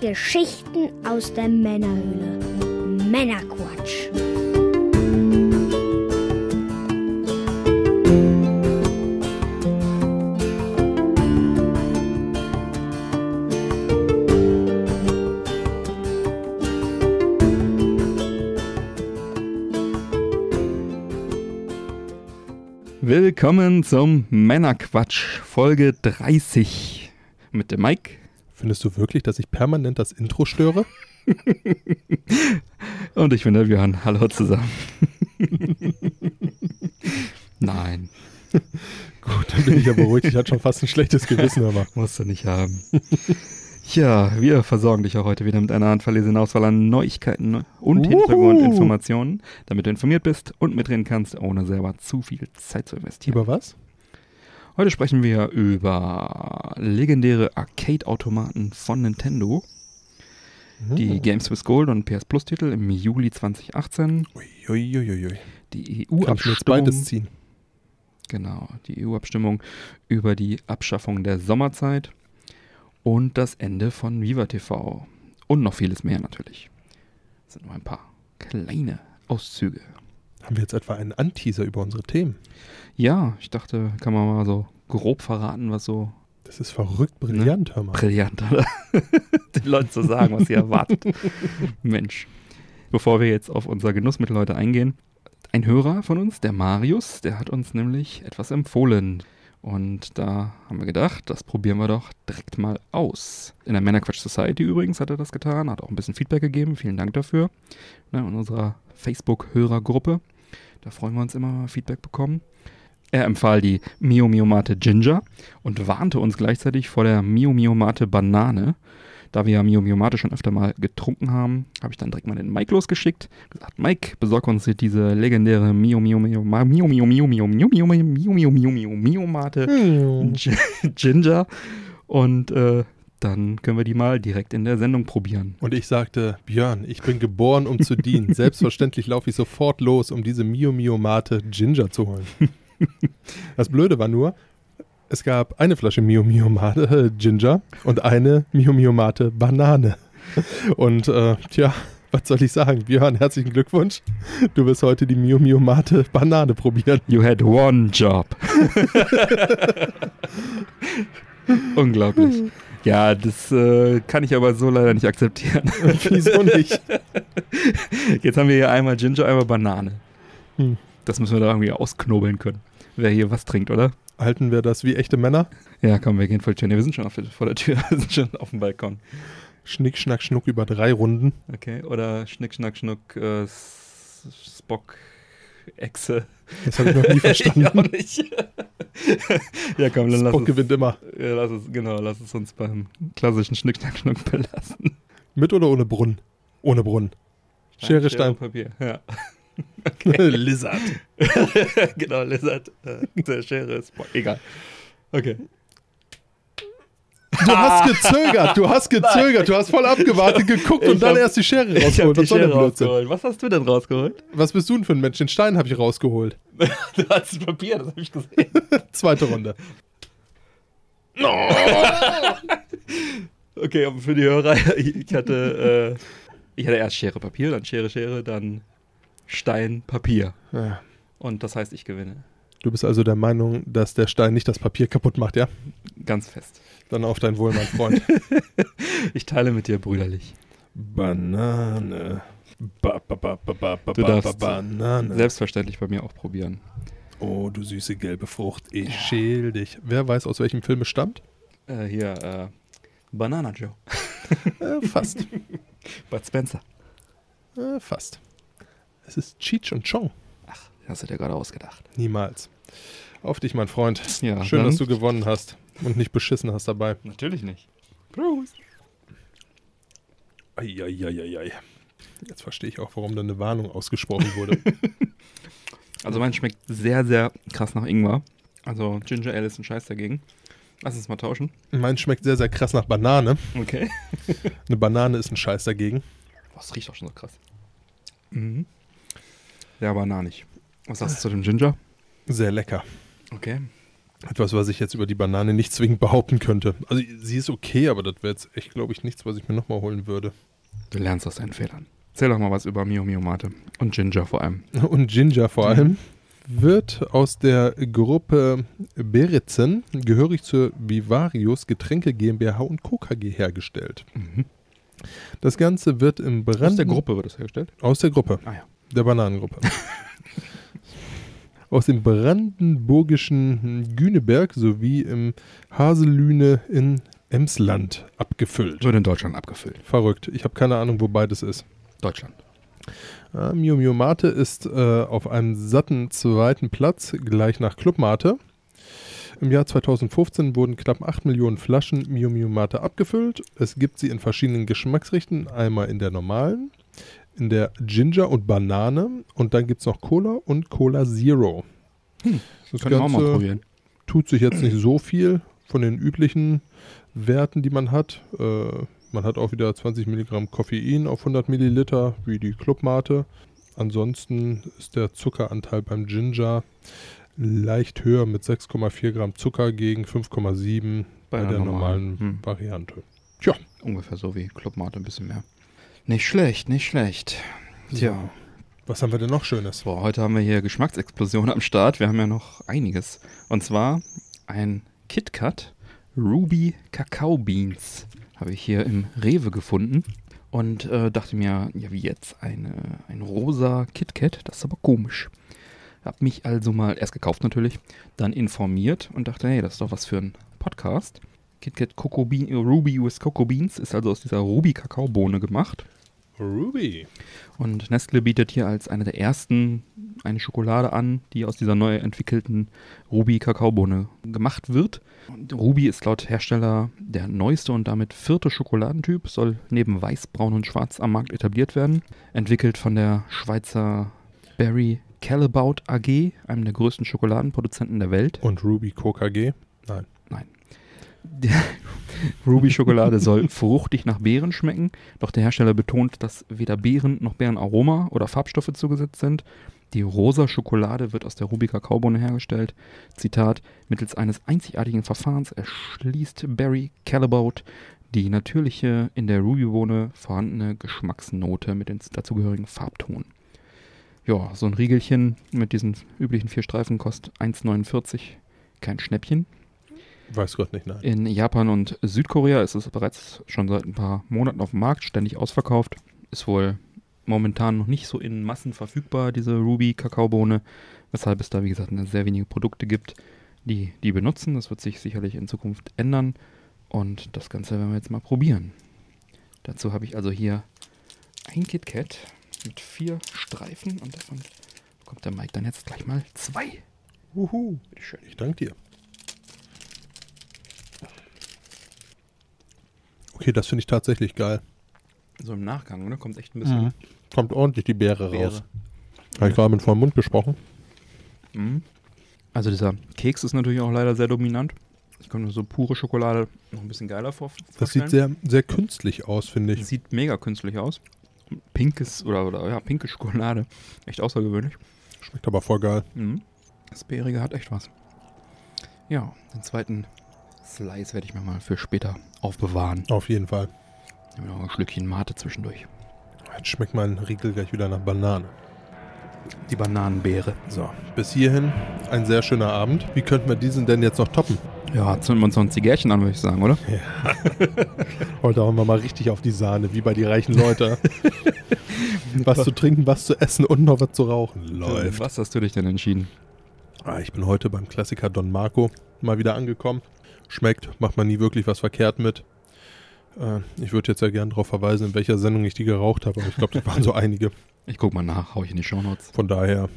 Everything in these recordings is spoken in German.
Geschichten aus der Männerhöhle. Männerquatsch. Willkommen zum Männerquatsch, Folge 30 mit dem Mike. Findest du wirklich, dass ich permanent das Intro störe? Und ich bin der Björn. Hallo zusammen. Nein, Gut, dann bin ich ja beruhigt. Ich hatte schon fast ein schlechtes Gewissen, aber musst du nicht haben. Ja, wir versorgen dich auch heute wieder mit einer handverlesenen Auswahl an Neuigkeiten und Wuhu. Hintergrundinformationen, damit du informiert bist und mitreden kannst, ohne selber zu viel Zeit zu investieren. über was? Heute sprechen wir über legendäre Arcade-Automaten von Nintendo, die Games with Gold und PS Plus Titel im Juli 2018, Uiuiuiui. die mir jetzt beides EU-Abstimmung, ziehen? genau, die EU-Abstimmung über die Abschaffung der Sommerzeit und das Ende von Viva TV und noch vieles mehr natürlich. Das sind nur ein paar kleine Auszüge. Haben wir jetzt etwa einen Anteaser über unsere Themen? Ja, ich dachte, kann man mal so grob verraten, was so Das ist verrückt brillant, hör mal. Brillant, oder? Den Leuten zu sagen, was sie erwartet. Mensch. Bevor wir jetzt auf unser Genussmittel heute eingehen, ein Hörer von uns, der Marius, der hat uns nämlich etwas empfohlen. Und da haben wir gedacht, das probieren wir doch direkt mal aus. In der Männerquatsch Society übrigens hat er das getan, hat auch ein bisschen Feedback gegeben. Vielen Dank dafür. Ne, in unserer Facebook-Hörergruppe. Da freuen wir uns immer, wenn wir Feedback bekommen. Er empfahl die Mio Mio Mate Ginger und warnte uns gleichzeitig vor der Mio Mio Mate Banane. Da wir ja Mio Mio Mate schon öfter mal getrunken haben, habe ich dann direkt mal den Mike losgeschickt. Gesagt, Mike, besorg uns hier diese legendäre Mio Mio Mio Mio Mio Mio Mio Mio Mio Mio Mio Mio Mio Mio Mio Mate Hm. Gi- Ginger. Und äh, dann können wir die mal direkt in der Sendung probieren. Und ich sagte, Björn, ich bin geboren, um zu dienen. Selbstverständlich laufe ich sofort los, um diese Mio Mio Mate Ginger zu holen. Das Blöde war nur, es gab eine Flasche Mio Mio Mate Ginger und eine Mio Mio Mate Banane. Und äh, tja, was soll ich sagen? Björn, herzlichen Glückwunsch. Du wirst heute die Mio Mio Mate Banane probieren. You had one job. Unglaublich. Ja, das äh, kann ich aber so leider nicht akzeptieren. Wieso nicht? Jetzt haben wir hier einmal Ginger, einmal Banane. Hm. Das müssen wir da irgendwie ausknobeln können. Wer hier was trinkt, oder? Halten wir das wie echte Männer? Ja, komm, wir gehen Tür. Nee, wir sind schon auf, vor der Tür. Wir sind schon auf dem Balkon. Schnick, schnack, schnuck über drei Runden. Okay, oder Schnick, Schnack, Schnuck, äh, Spock, Echse. Das habe ich noch nie verstanden. ich auch nicht. ja, komm, dann lass Spock es, gewinnt immer. ja, lass es, genau, lass es uns beim klassischen Schnick, Schnack, Schnuck belassen. Mit oder ohne Brunnen? Ohne Brunnen. Schere, Stein. Papier, ja. Lizard. genau, Lizard, äh, der Schere ist, boah, egal. Okay. Du hast gezögert, du hast gezögert, du hast voll abgewartet, geguckt Ich und dann hab- erst die Schere rausgeholt. die Was Schere rausgeholt. Was hast du denn rausgeholt? Was bist du denn für ein Mensch? Den Stein habe ich rausgeholt. Du hast das Papier, das habe ich gesehen. Zweite Runde. Okay, aber für die Hörer, ich hatte, äh, ich hatte erst Schere, Papier, dann Schere, Schere, dann Stein, Papier. Ja. Und das heißt, ich gewinne. Du bist also der Meinung, dass der Stein nicht das Papier kaputt macht, ja? Ganz fest. Dann auf dein Wohl, mein Freund. Ich teile mit dir brüderlich. Banane. Ba, ba, ba, ba, ba, ba, Du ba, darfst Banane. Selbstverständlich bei mir auch probieren. Oh, du süße gelbe Frucht, ich schäl dich. Wer weiß, aus welchem Film es stammt? Äh, hier, äh, Banana Joe. Äh, fast. Bud Spencer. äh, fast. Es ist Cheech und Chong. Ach, hast du dir gerade ausgedacht. Niemals. Auf dich, mein Freund. Ja, Schön, dass du gewonnen hast und nicht beschissen hast dabei. Natürlich nicht. Prost. Eieieiei. Jetzt verstehe ich auch, warum da eine Warnung ausgesprochen wurde. Also mein schmeckt sehr, sehr krass nach Ingwer. Also Ginger Ale ist ein Scheiß dagegen. Lass uns mal tauschen. mein schmeckt sehr, sehr krass nach Banane. Okay. Eine Banane ist ein Scheiß dagegen. Boah, das riecht auch schon so krass. Mhm. Ja, bananig. Was sagst du zu dem Ginger? Sehr lecker. Okay. Etwas, was ich jetzt über die Banane nicht zwingend behaupten könnte. Also sie ist okay, aber das wäre jetzt echt, glaube ich, nichts, was ich mir nochmal holen würde. Du lernst aus deinen Fehlern. Erzähl doch mal was über Mio Mio Mate. Und Ginger vor allem. Und Ginger vor allem wird aus der Gruppe Beretzen, gehörig zur Vivarius Getränke GmbH und Co. KG hergestellt. Mhm. Das Ganze wird im Brand... Aus der Gruppe wird das hergestellt? Aus der Gruppe, Ah ja. Der Bananengruppe. aus dem brandenburgischen Güneberg sowie im Haselüne in Emsland abgefüllt. Wird in Deutschland abgefüllt. Verrückt. Ich habe keine Ahnung, wo beides ist. Deutschland. Ja, Mio Mio Mate ist äh, auf einem satten zweiten Platz, gleich nach Club Mate. Im Jahr 2015 wurden knapp 8 Millionen Flaschen Mio Mio Mate abgefüllt. Es gibt sie in verschiedenen Geschmacksrichten. Einmal in der normalen, in der Ginger und Banane und dann gibt es noch Cola und Cola Zero. Hm, das Können wir auch mal probieren. tut sich jetzt nicht so viel von den üblichen Werten, die man hat. Äh, man hat auch wieder 20 Milligramm Koffein auf 100 Milliliter, wie die Clubmate. Ansonsten ist der Zuckeranteil beim Ginger leicht höher mit 6,4 Gramm Zucker gegen 5,7 bei, einer der normalen Hm. Variante. Ungefähr so wie Club Mate, ein bisschen mehr. Nicht schlecht, nicht schlecht. Tja, Was haben wir denn noch Schönes? boah, heute haben wir hier Geschmacksexplosion am Start. Wir haben ja noch einiges. Und zwar ein KitKat Ruby Kakao Beans. Habe ich hier im Rewe gefunden. Und äh, dachte mir, ja, wie jetzt? Eine, ein rosa KitKat? Das ist aber komisch. Hab mich also mal erst gekauft natürlich, dann informiert und dachte, hey, das ist doch was für ein Podcast. KitKat Bean, Ruby with Cocoa Beans ist also aus dieser Ruby Kakaobohne gemacht. Ruby. Und Nestle bietet hier als eine der ersten eine Schokolade an, die aus dieser neu entwickelten Ruby-Kakaobohne gemacht wird. Und Ruby ist laut Hersteller der neueste und damit vierte Schokoladentyp, soll neben Weiß, Braun und Schwarz am Markt etabliert werden. Entwickelt von der Schweizer Berry Calabout AG, einem der größten Schokoladenproduzenten der Welt. Und Ruby Coca G? Nein. Der Ruby-Schokolade soll fruchtig nach Beeren schmecken, doch der Hersteller betont, dass weder Beeren noch Beerenaroma oder Farbstoffe zugesetzt sind. Die rosa Schokolade wird aus der Ruby-Kakaobohne hergestellt. Zitat: Mittels eines einzigartigen Verfahrens erschließt Berry Calabout die natürliche in der Ruby-Bohne vorhandene Geschmacksnote mit den dazugehörigen Farbton. Ja, so ein Riegelchen mit diesen üblichen vier Streifen kostet 1,49. Kein Schnäppchen. Weiß Gott nicht, nein. In Japan und Südkorea ist es bereits schon seit ein paar Monaten auf dem Markt, ständig ausverkauft. Ist wohl momentan noch nicht so in Massen verfügbar, diese Ruby-Kakaobohne, weshalb es da, wie gesagt, sehr wenige Produkte gibt, die die benutzen. Das wird sich sicherlich in Zukunft ändern und das Ganze werden wir jetzt mal probieren. Dazu habe ich also hier ein KitKat mit vier Streifen und davon bekommt der Mike dann jetzt gleich mal zwei. Uhu. Bitteschön. Ich danke dir. Okay, das finde ich tatsächlich geil. So im Nachgang, oder? Kommt echt ein bisschen Kommt ordentlich die Beere, Beere. raus. Habe ich gerade mit vollem Mund gesprochen. Mhm. Also dieser Keks ist natürlich auch leider sehr dominant. Ich kann mir so pure Schokolade noch ein bisschen geiler vor. Das sieht vorstellen. sehr, sehr künstlich aus, finde ich. Sieht mega künstlich aus. Pinkes oder, oder ja, pinke Schokolade. Echt außergewöhnlich. Schmeckt aber voll geil. Mhm. Das Beerige hat echt was. Ja, den zweiten Slice werde ich mir mal für später aufbewahren. Auf jeden Fall. Nehmen wir noch ein Schlückchen Mate zwischendurch. Jetzt schmeckt mein Riegel gleich wieder nach Banane. Die Bananenbeere. So, bis hierhin ein sehr schöner Abend. Wie könnten wir diesen denn jetzt noch toppen? Ja, zünden wir uns noch ein Zigärchen an, würde ich sagen, oder? Heute hauen wir mal richtig auf die Sahne, wie bei die reichen Leute. was zu trinken, was zu essen und noch was zu rauchen. Läuft. Was hast du dich denn entschieden? Ah, ich bin heute beim Klassiker Don Marco mal wieder angekommen. Schmeckt, macht man nie wirklich was verkehrt mit. Äh, ich würde jetzt ja gern darauf verweisen, in welcher Sendung ich die geraucht habe, aber ich glaube, das waren so einige. Ich guck mal nach, hau ich in die Shownotes. Von daher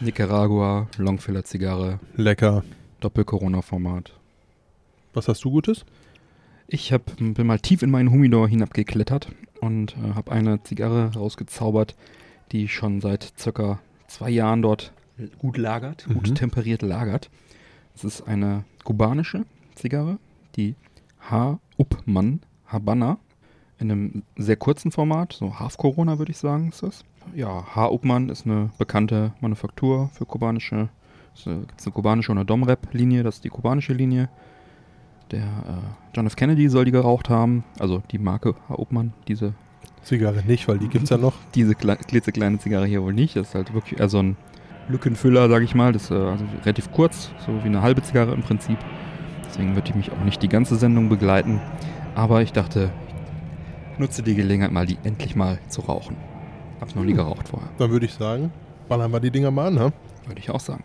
Nicaragua, Longfiller Zigarre, lecker. Doppel-Corona-Format. Was hast du Gutes? Ich hab, bin mal tief in meinen Humidor hinabgeklettert und äh, habe eine Zigarre rausgezaubert, die schon seit circa zwei Jahren dort gut lagert, gut Mhm. temperiert lagert. Es ist eine kubanische Zigarre, die H. Uppmann Habana, in einem sehr kurzen Format, so Half Corona würde ich sagen, ist das. Ja, H. Uppmann ist eine bekannte Manufaktur für kubanische Es gibt eine kubanische und eine Dom-Rap-Linie, das ist die kubanische Linie. Der äh, John F. Kennedy soll die geraucht haben, also die Marke Herr Obmann, diese, Zigarre nicht, weil die gibt's ja noch. diese kle klitzekleine Zigarre hier wohl nicht. Das ist halt wirklich eher so ein Lückenfüller, sage ich mal. Das ist äh, also relativ kurz, so wie eine halbe Zigarre im Prinzip. Deswegen wird die mich auch nicht die ganze Sendung begleiten. Aber ich dachte, ich nutze die Gelegenheit mal, die endlich mal zu rauchen. Hab's noch nie Hm. geraucht vorher, Dann würde ich sagen, ballern wir die Dinger mal an, ne? würde ich auch sagen.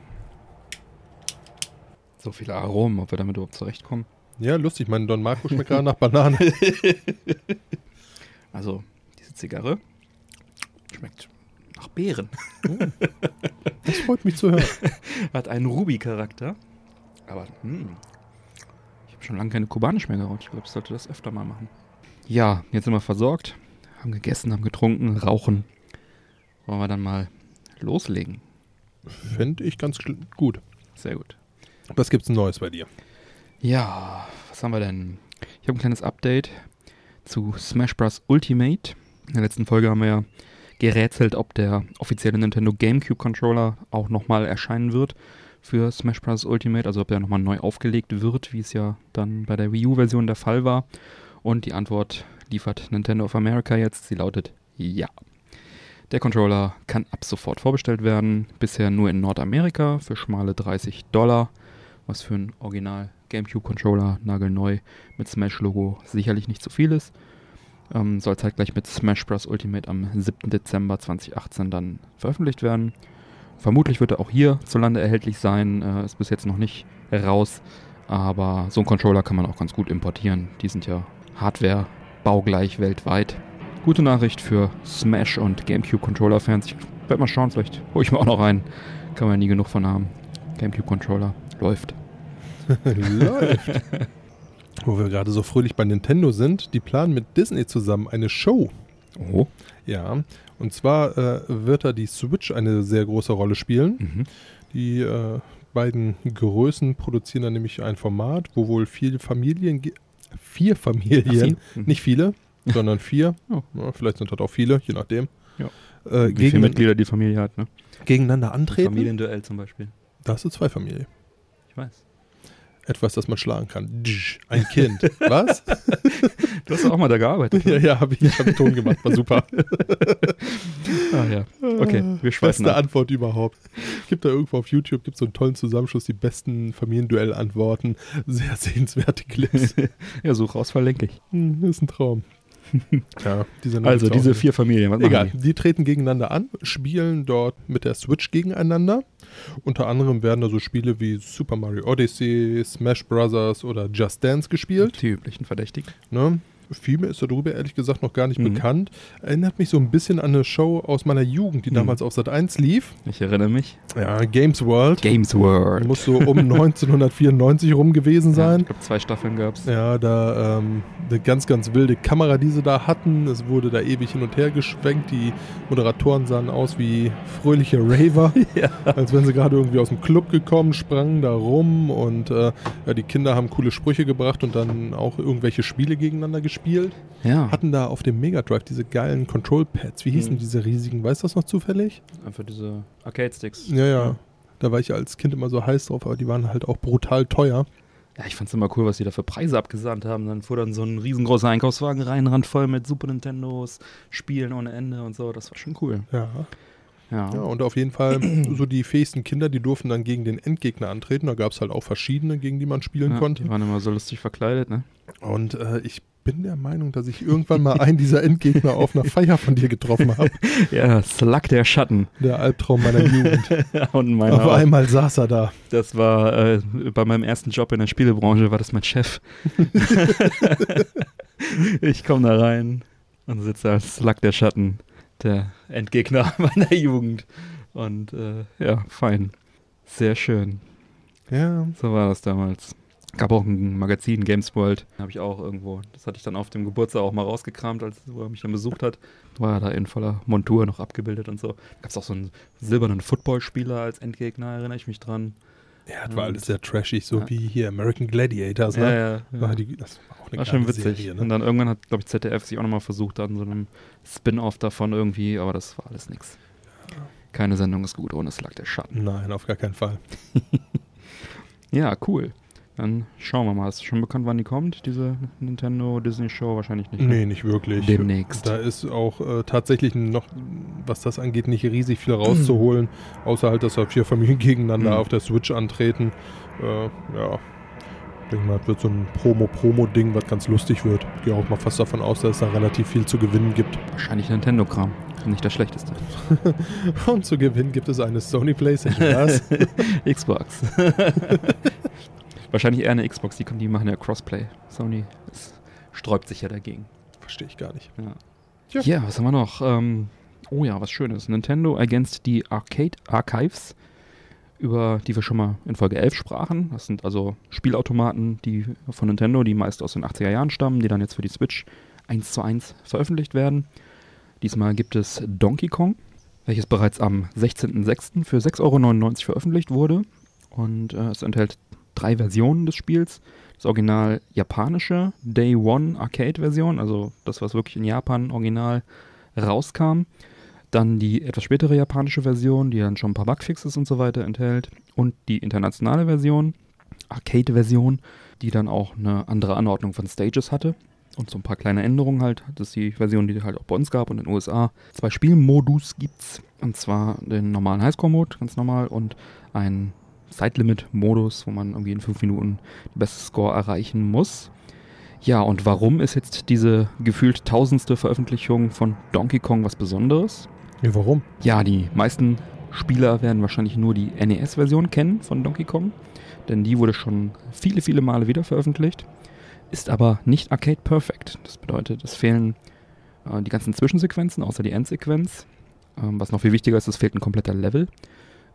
So viele Aromen, ob wir damit überhaupt zurechtkommen. Ja, lustig. Mein Don Marco schmeckt gerade nach Banane. Also, diese Zigarre schmeckt nach Beeren. Das freut mich zu hören. Hat einen Ruby-Charakter. Aber, hm, ich habe schon lange keine kubanisch mehr geraucht. Ich glaube, ich sollte das öfter mal machen. Ja, jetzt sind wir versorgt. Haben gegessen, haben getrunken, rauchen. Wollen wir dann mal loslegen? Fände ich ganz gut. Sehr gut. Was gibt's Neues bei dir? Ja, was haben wir denn? Ich habe ein kleines Update zu Smash Bros. Ultimate. In der letzten Folge haben wir ja gerätselt, ob der offizielle Nintendo GameCube Controller auch nochmal erscheinen wird für Smash Bros. Ultimate, also ob der nochmal neu aufgelegt wird, wie es ja dann bei der Wii U-Version der Fall war. Und die Antwort liefert Nintendo of America jetzt. Sie lautet ja. Der Controller kann ab sofort vorbestellt werden. Bisher nur in Nordamerika für schmale 30 Dollar was für ein Original GameCube-Controller nagelneu mit Smash-Logo sicherlich nicht zu viel ist. Ähm, soll zeitgleich mit Smash Bros. Ultimate am 7. Dezember 2018 dann veröffentlicht werden. Vermutlich wird er auch hierzulande erhältlich sein, äh, ist bis jetzt noch nicht raus, aber so einen Controller kann man auch ganz gut importieren. Die sind ja Hardware baugleich weltweit. Gute Nachricht für Smash und GameCube-Controller-Fans. Ich werde mal schauen, vielleicht hole ich mir auch noch einen. Kann man nie genug von haben. GameCube-Controller läuft. Läuft. Wo wir gerade so fröhlich bei Nintendo sind, die planen mit Disney zusammen eine Show. Oh. Ja, und zwar äh, wird da die Switch eine sehr große Rolle spielen. Mhm. Die äh, beiden Größen produzieren dann nämlich ein Format, wo wohl vier Familien, vier Familien, Ach, vier? Mhm. nicht viele, sondern vier, Oh. ja, vielleicht sind das auch viele, je nachdem, Ja. äh, Wie viele Mitglieder die Familie hat, ne? gegeneinander antreten. Familienduell zum Beispiel. Das ist zwei Familien. Ich weiß. Etwas, das man schlagen kann. Ein Kind. Was? Du hast auch mal da gearbeitet. ja, ja, habe ich, ich hab einen Ton gemacht, war super. Ah ja. Okay, wir schweifen Beste ab. Antwort überhaupt. Gibt da irgendwo auf YouTube gibt so einen tollen Zusammenschluss, die besten Familienduell-Antworten. Sehr sehenswerte Clips. Ja, such raus, verlinke ich. Hm, ist ein Traum. ja, diese Also diese vier Familien, Egal, die? die treten gegeneinander an, spielen dort mit der Switch gegeneinander. Unter anderem werden da so Spiele wie Super Mario Odyssey, Smash Bros. oder Just Dance gespielt. Die üblichen Verdächtigen. Ne? Viel mehr ist darüber ehrlich gesagt noch gar nicht Mhm. bekannt. Erinnert mich so ein bisschen an eine Show aus meiner Jugend, die Mhm. damals auf Sat 1 lief. Ich erinnere mich. Ja, Games World. Games World. Muss so um 1994 rum gewesen Ja, sein. ich glaube, zwei Staffeln gab es. Ja, da ähm, eine ganz, ganz wilde Kamera, die sie da hatten. Es wurde da ewig hin und her geschwenkt. Die Moderatoren sahen aus wie fröhliche Raver, Ja. als wenn sie gerade irgendwie aus dem Club gekommen, sprangen da rum und äh, ja, die Kinder haben coole Sprüche gebracht und dann auch irgendwelche Spiele gegeneinander gespielt. Ja, Hatten da auf dem Mega Drive diese geilen Control-Pads. Wie hießen Mhm. diese riesigen? Weißt du das noch zufällig? einfach diese Arcade-Sticks. Ja, ja. Da war ich als Kind immer so heiß drauf, aber die waren halt auch brutal teuer. Ja, ich fand's immer cool, was die da für Preise abgesandt haben. Dann fuhr dann so ein riesengroßer Einkaufswagen rein, randvoll mit Super Nintendos, Spielen ohne Ende und so. Das war schon cool. Ja. Ja. Ja, und auf jeden Fall so die fähigsten Kinder, die durften dann gegen den Endgegner antreten. Da gab es halt auch verschiedene, gegen die man spielen Ja, konnte. Die waren immer so lustig verkleidet, ne? Und äh, ich bin der Meinung, dass ich irgendwann mal einen dieser Endgegner auf einer Feier von dir getroffen habe. Ja, Slug der Schatten. Der Albtraum meiner Jugend. und meiner auf auch. einmal saß er da. Das war äh, bei meinem ersten Job in der Spielebranche, war das mein Chef. ich komme da rein und sitze als Slug der Schatten, der Endgegner meiner Jugend. Und äh, ja, fein. Sehr schön. Ja, So war das damals. Gab auch ein Magazin, Games World, habe ich auch irgendwo. Das hatte ich dann auf dem Geburtstag auch mal rausgekramt, als er mich dann besucht hat. War er da in voller Montur noch abgebildet und so. Gab es auch so einen silbernen Footballspieler als Endgegner, erinnere ich mich dran. ja das war alles sehr trashig, so Ja. wie hier American Gladiators. Ja, Ne? ja. ja. War die, das war auch eine War schon witzig. Serie, Und ne? dann irgendwann hat, glaube ich, ZDF sich auch nochmal versucht, an so einem Spin-off davon irgendwie, aber das war alles nix. Keine Sendung ist gut ohne Slug der Schatten. Nein, auf gar keinen Fall. Ja, cool. Dann schauen wir mal. Ist schon bekannt, wann die kommt, diese Nintendo Disney Show? Wahrscheinlich nicht. ne? Nee, nicht wirklich. Demnächst. Da ist auch äh, tatsächlich noch, was das angeht, nicht riesig viel rauszuholen, außer halt, dass da vier Familien gegeneinander Mhm. auf der Switch antreten. Äh, ja, ich denke mal, das wird so ein Promo-Promo-Ding, was ganz lustig wird. Ich gehe auch mal fast davon aus, dass es da relativ viel zu gewinnen gibt. Wahrscheinlich Nintendo-Kram. Nicht das Schlechteste. Und zu gewinnen gibt es eine Sony Playstation. Was? Xbox. Wahrscheinlich eher eine Xbox. Die, die machen ja Crossplay. Sony sträubt sich ja dagegen. Verstehe ich gar nicht. Ja, Tja. ja was haben wir noch? Ähm, oh ja, was Schönes. Nintendo against die Arcade Archives, über die wir schon mal in Folge 11 sprachen. Das sind also Spielautomaten die von Nintendo, die meist aus den 80er Jahren stammen, die dann jetzt für die Switch 1 zu 1 veröffentlicht werden. Diesmal gibt es Donkey Kong, welches bereits am 16.06. für 6,99 Euro veröffentlicht wurde. Und äh, es enthält drei Versionen des Spiels. Das original japanische Day One Arcade Version, also das, was wirklich in Japan original rauskam. Dann die etwas spätere japanische Version, die dann schon ein paar Bugfixes und so weiter enthält. Und die internationale Version, Arcade-Version, die dann auch eine andere Anordnung von Stages hatte. Und so ein paar kleine Änderungen halt. Das ist die Version, die halt auch bei uns gab und in den USA. Zwei Spielmodus gibt's. Und zwar den normalen Highscore-Mode, ganz normal, und einen Zeitlimit-Modus, wo man irgendwie in fünf Minuten den besten Score erreichen muss. Ja, und warum ist jetzt diese gefühlt tausendste Veröffentlichung von Donkey Kong was Besonderes? Ja, warum? Ja, die meisten Spieler werden wahrscheinlich nur die NES-Version kennen von Donkey Kong, denn die wurde schon viele, viele Male wieder veröffentlicht, ist aber nicht Arcade Perfect. Das bedeutet, es fehlen äh, die ganzen Zwischensequenzen, außer die Endsequenz. Ähm, was noch viel wichtiger ist, es fehlt ein kompletter Level.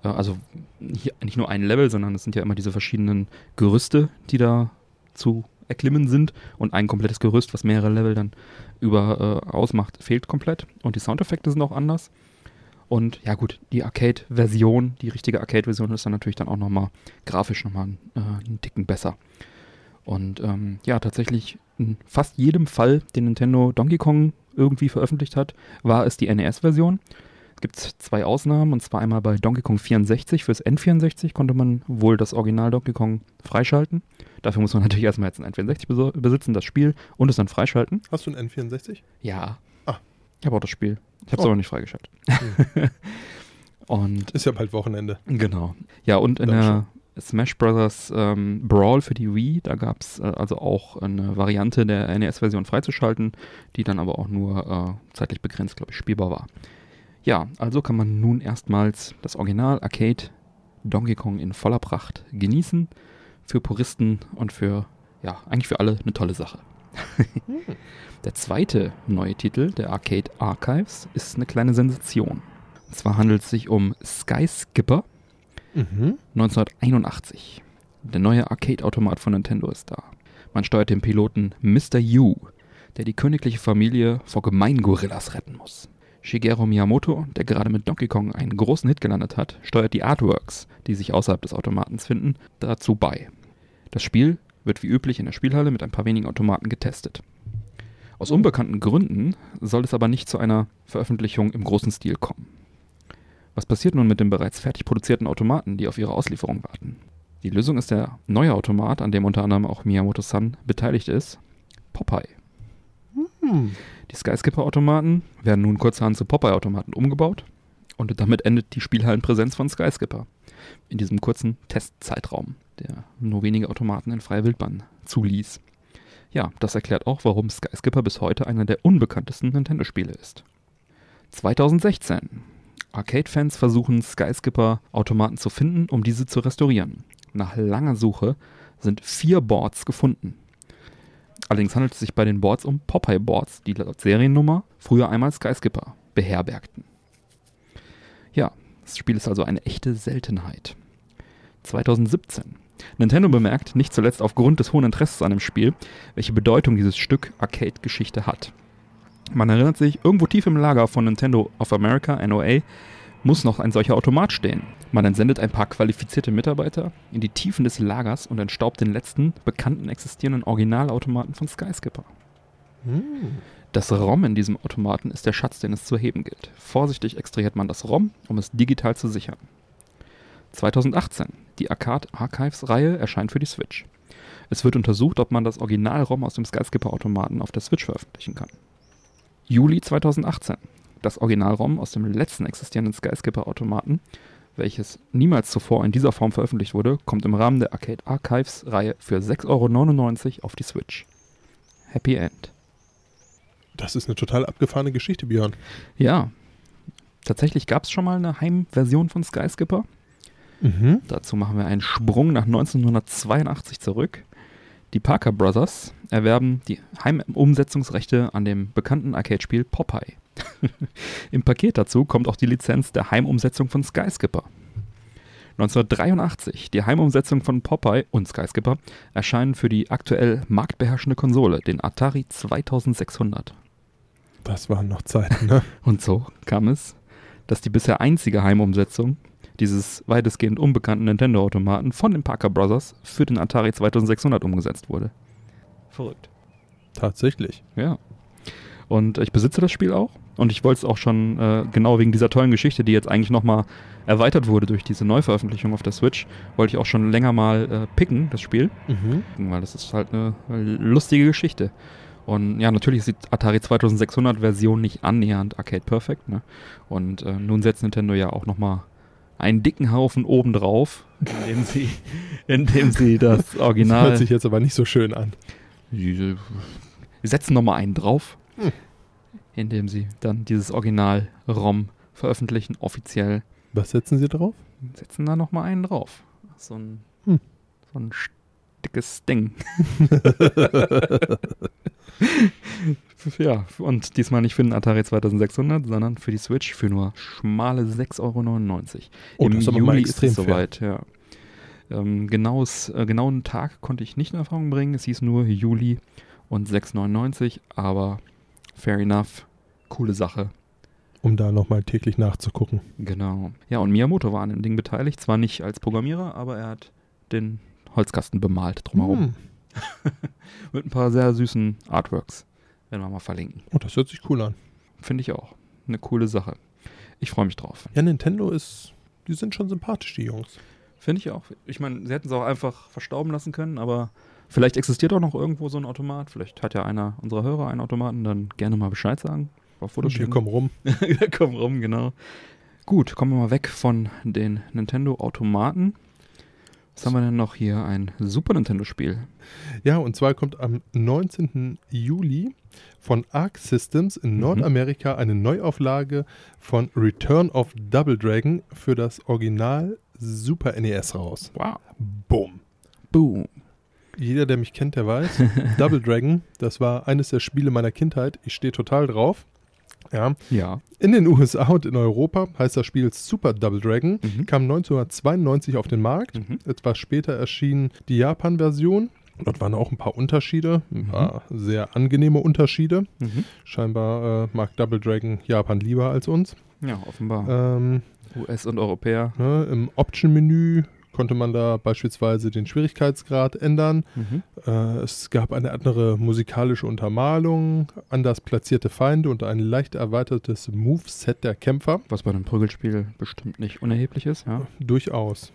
Äh, also nicht nur ein Level, sondern es sind ja immer diese verschiedenen Gerüste, die da zu erklimmen sind und ein komplettes Gerüst, was mehrere Level dann über äh, ausmacht, fehlt komplett. Und die Soundeffekte sind auch anders. Und ja gut, die Arcade-Version, die richtige Arcade-Version ist dann natürlich dann auch nochmal grafisch nochmal äh, einen Ticken besser. Und ähm, ja, tatsächlich in fast jedem Fall, den Nintendo Donkey Kong irgendwie veröffentlicht hat, war es die NES-Version. Es gibt zwei Ausnahmen, und zwar einmal bei Donkey Kong 64. Fürs N64 konnte man wohl das Original Donkey Kong freischalten. Dafür muss man natürlich erstmal jetzt ein N64 beso- besitzen, das Spiel, und es dann freischalten. Hast du ein N64? Ja. Ah. Ich habe auch das Spiel. Ich habe es Oh. aber nicht freigeschaltet. und Ist ja bald Wochenende. genau. Ja, und in Dann der Smash Bros. Ähm, Brawl für die Wii, da gab es äh, also auch eine Variante der NES-Version freizuschalten, die dann aber auch nur äh, zeitlich begrenzt, glaube ich, spielbar war. Ja, also kann man nun erstmals das Original Arcade Donkey Kong in voller Pracht genießen. Für Puristen und für, ja, eigentlich für alle eine tolle Sache. Der zweite neue Titel der Arcade Archives ist eine kleine Sensation. Und zwar handelt es sich um Sky Skipper Mhm. 1981. Der neue Arcade-Automat von Nintendo ist da. Man steuert den Piloten Mr. Yu, der die königliche Familie vor Gemeingorillas retten muss. Shigeru Miyamoto, der gerade mit Donkey Kong einen großen Hit gelandet hat, steuert die Artworks, die sich außerhalb des Automatens finden, dazu bei. Das Spiel wird wie üblich in der Spielhalle mit ein paar wenigen Automaten getestet. Aus unbekannten Gründen soll es aber nicht zu einer Veröffentlichung im großen Stil kommen. Was passiert nun mit den bereits fertig produzierten Automaten, die auf ihre Auslieferung warten? Die Lösung ist der neue Automat, an dem unter anderem auch Miyamoto-san beteiligt ist, Popeye. Hm. Die Skyskipper-Automaten werden nun kurzerhand zu Popeye-Automaten umgebaut und damit endet die Spielhallenpräsenz von Skyskipper in diesem kurzen Testzeitraum, der nur wenige Automaten in freier Wildbahn zuließ. Ja, das erklärt auch, warum Skyskipper bis heute einer der unbekanntesten Nintendo-Spiele ist. 2016. Arcade-Fans versuchen Skyskipper-Automaten zu finden, um diese zu restaurieren. Nach langer Suche sind vier Boards gefunden. Allerdings handelt es sich bei den Boards um Popeye-Boards, die laut Seriennummer früher einmal Skyskipper beherbergten. Ja, das Spiel ist also eine echte Seltenheit. 2017. Nintendo bemerkt, nicht zuletzt aufgrund des hohen Interesses an dem Spiel, welche Bedeutung dieses Stück Arcade-Geschichte hat. Man erinnert sich, irgendwo tief im Lager von Nintendo of America, NOA, muss noch ein solcher Automat stehen. Man entsendet ein paar qualifizierte Mitarbeiter in die Tiefen des Lagers und entstaubt den letzten bekannten existierenden Originalautomaten von Skyskipper. Hm. Das ROM in diesem Automaten ist der Schatz, den es zu heben gilt. Vorsichtig extrahiert man das ROM, um es digital zu sichern. 2018. Die Arcade Archives-Reihe erscheint für die Switch. Es wird untersucht, ob man das Original-ROM aus dem Skyscraper-Automaten auf der Switch veröffentlichen kann. Juli 2018. Das Original-ROM aus dem letzten existierenden Skyscraper-Automaten, welches niemals zuvor in dieser Form veröffentlicht wurde, kommt im Rahmen der Arcade Archives-Reihe für 6,99 Euro auf die Switch. Happy End. Das ist eine total abgefahrene Geschichte, Björn. Ja, tatsächlich gab es schon mal eine Heimversion von Skyscraper. Mhm. Dazu machen wir einen Sprung nach 1982 zurück. Die Parker Brothers erwerben die Heimumsetzungsrechte an dem bekannten Arcade-Spiel Popeye. Im Paket dazu kommt auch die Lizenz der Heimumsetzung von Skyscraper. 1983, die Heimumsetzung von Popeye und Skyscraper erscheinen für die aktuell marktbeherrschende Konsole, den Atari 2600. Das waren noch Zeiten, ne? Und so kam es, dass die bisher einzige Heimumsetzung dieses weitestgehend unbekannten Nintendo-Automaten von den Parker Brothers für den Atari 2600 umgesetzt wurde. Verrückt. Tatsächlich. Ja. Und ich besitze das Spiel auch. Und ich wollte es auch schon äh, genau wegen dieser tollen Geschichte, die jetzt eigentlich nochmal erweitert wurde durch diese Neuveröffentlichung auf der Switch, wollte ich auch schon länger mal äh, picken, das Spiel. Mhm. Weil das ist halt eine lustige Geschichte. Und ja, natürlich ist die Atari 2600 Version nicht annähernd Arcade Perfect. Ne? Und äh, nun setzt Nintendo ja auch nochmal einen dicken Haufen obendrauf, indem sie, indem sie das Das Original. hört sich jetzt aber nicht so schön an. Wir setzen nochmal einen drauf, Hm. indem sie dann dieses Original-ROM veröffentlichen, offiziell. Was setzen Sie drauf? Setzen da nochmal einen drauf. So ein, Hm. so ein dickes Ding. ja, und diesmal nicht für den Atari 2600, sondern für die Switch für nur schmale 6,99 Euro. Oh, Im das ist aber mal Juli ist es fair. soweit, ja. Ähm, genaues, äh, genauen Tag konnte ich nicht in Erfahrung bringen. Es hieß nur Juli und 6,99, aber fair enough. Coole Sache. Um da nochmal täglich nachzugucken. Genau. Ja, und Miyamoto war an dem Ding beteiligt. Zwar nicht als Programmierer, aber er hat den Holzkasten bemalt drumherum. Hm. Mit ein paar sehr süßen Artworks. Werden wir mal verlinken. Oh, das hört sich cool an. Finde ich auch. Eine coole Sache. Ich freue mich drauf. Ja, Nintendo ist, die sind schon sympathisch, die Jungs. Finde ich auch. Ich meine, sie hätten es auch einfach verstauben lassen können, aber vielleicht existiert auch noch irgendwo so ein Automat. Vielleicht hat ja einer unserer Hörer einen Automaten, dann gerne mal Bescheid sagen. Wir kommen rum. Wir kommen rum, genau. Gut, kommen wir mal weg von den Nintendo-Automaten. Was haben wir denn noch hier? Ein Super Nintendo-Spiel. Ja, und zwar kommt am 19. Juli von Arc Systems in Mhm. Nordamerika eine Neuauflage von Return of Double Dragon für das Original Super NES raus. Wow. Boom. Boom. Jeder, der mich kennt, der weiß, Double Dragon, das war eines der Spiele meiner Kindheit. Ich stehe total drauf. Ja. Ja. In den USA und in Europa heißt das Spiel Super Double Dragon, Mhm. kam 1992 auf den Markt. Mhm. Etwas später erschien die Japan-Version. Dort waren auch ein paar Unterschiede, ein Mhm. paar sehr angenehme Unterschiede. Mhm. Scheinbar äh, mag Double Dragon Japan lieber als uns. Ja, offenbar. Ähm, US und Europäer. ne, Im Option-Menü konnte man da beispielsweise den Schwierigkeitsgrad ändern. Mhm. Äh, es gab eine andere musikalische Untermalung, anders platzierte Feinde und ein leicht erweitertes Moveset der Kämpfer. Was bei einem Prügelspiel bestimmt nicht unerheblich ist, ja. Durchaus.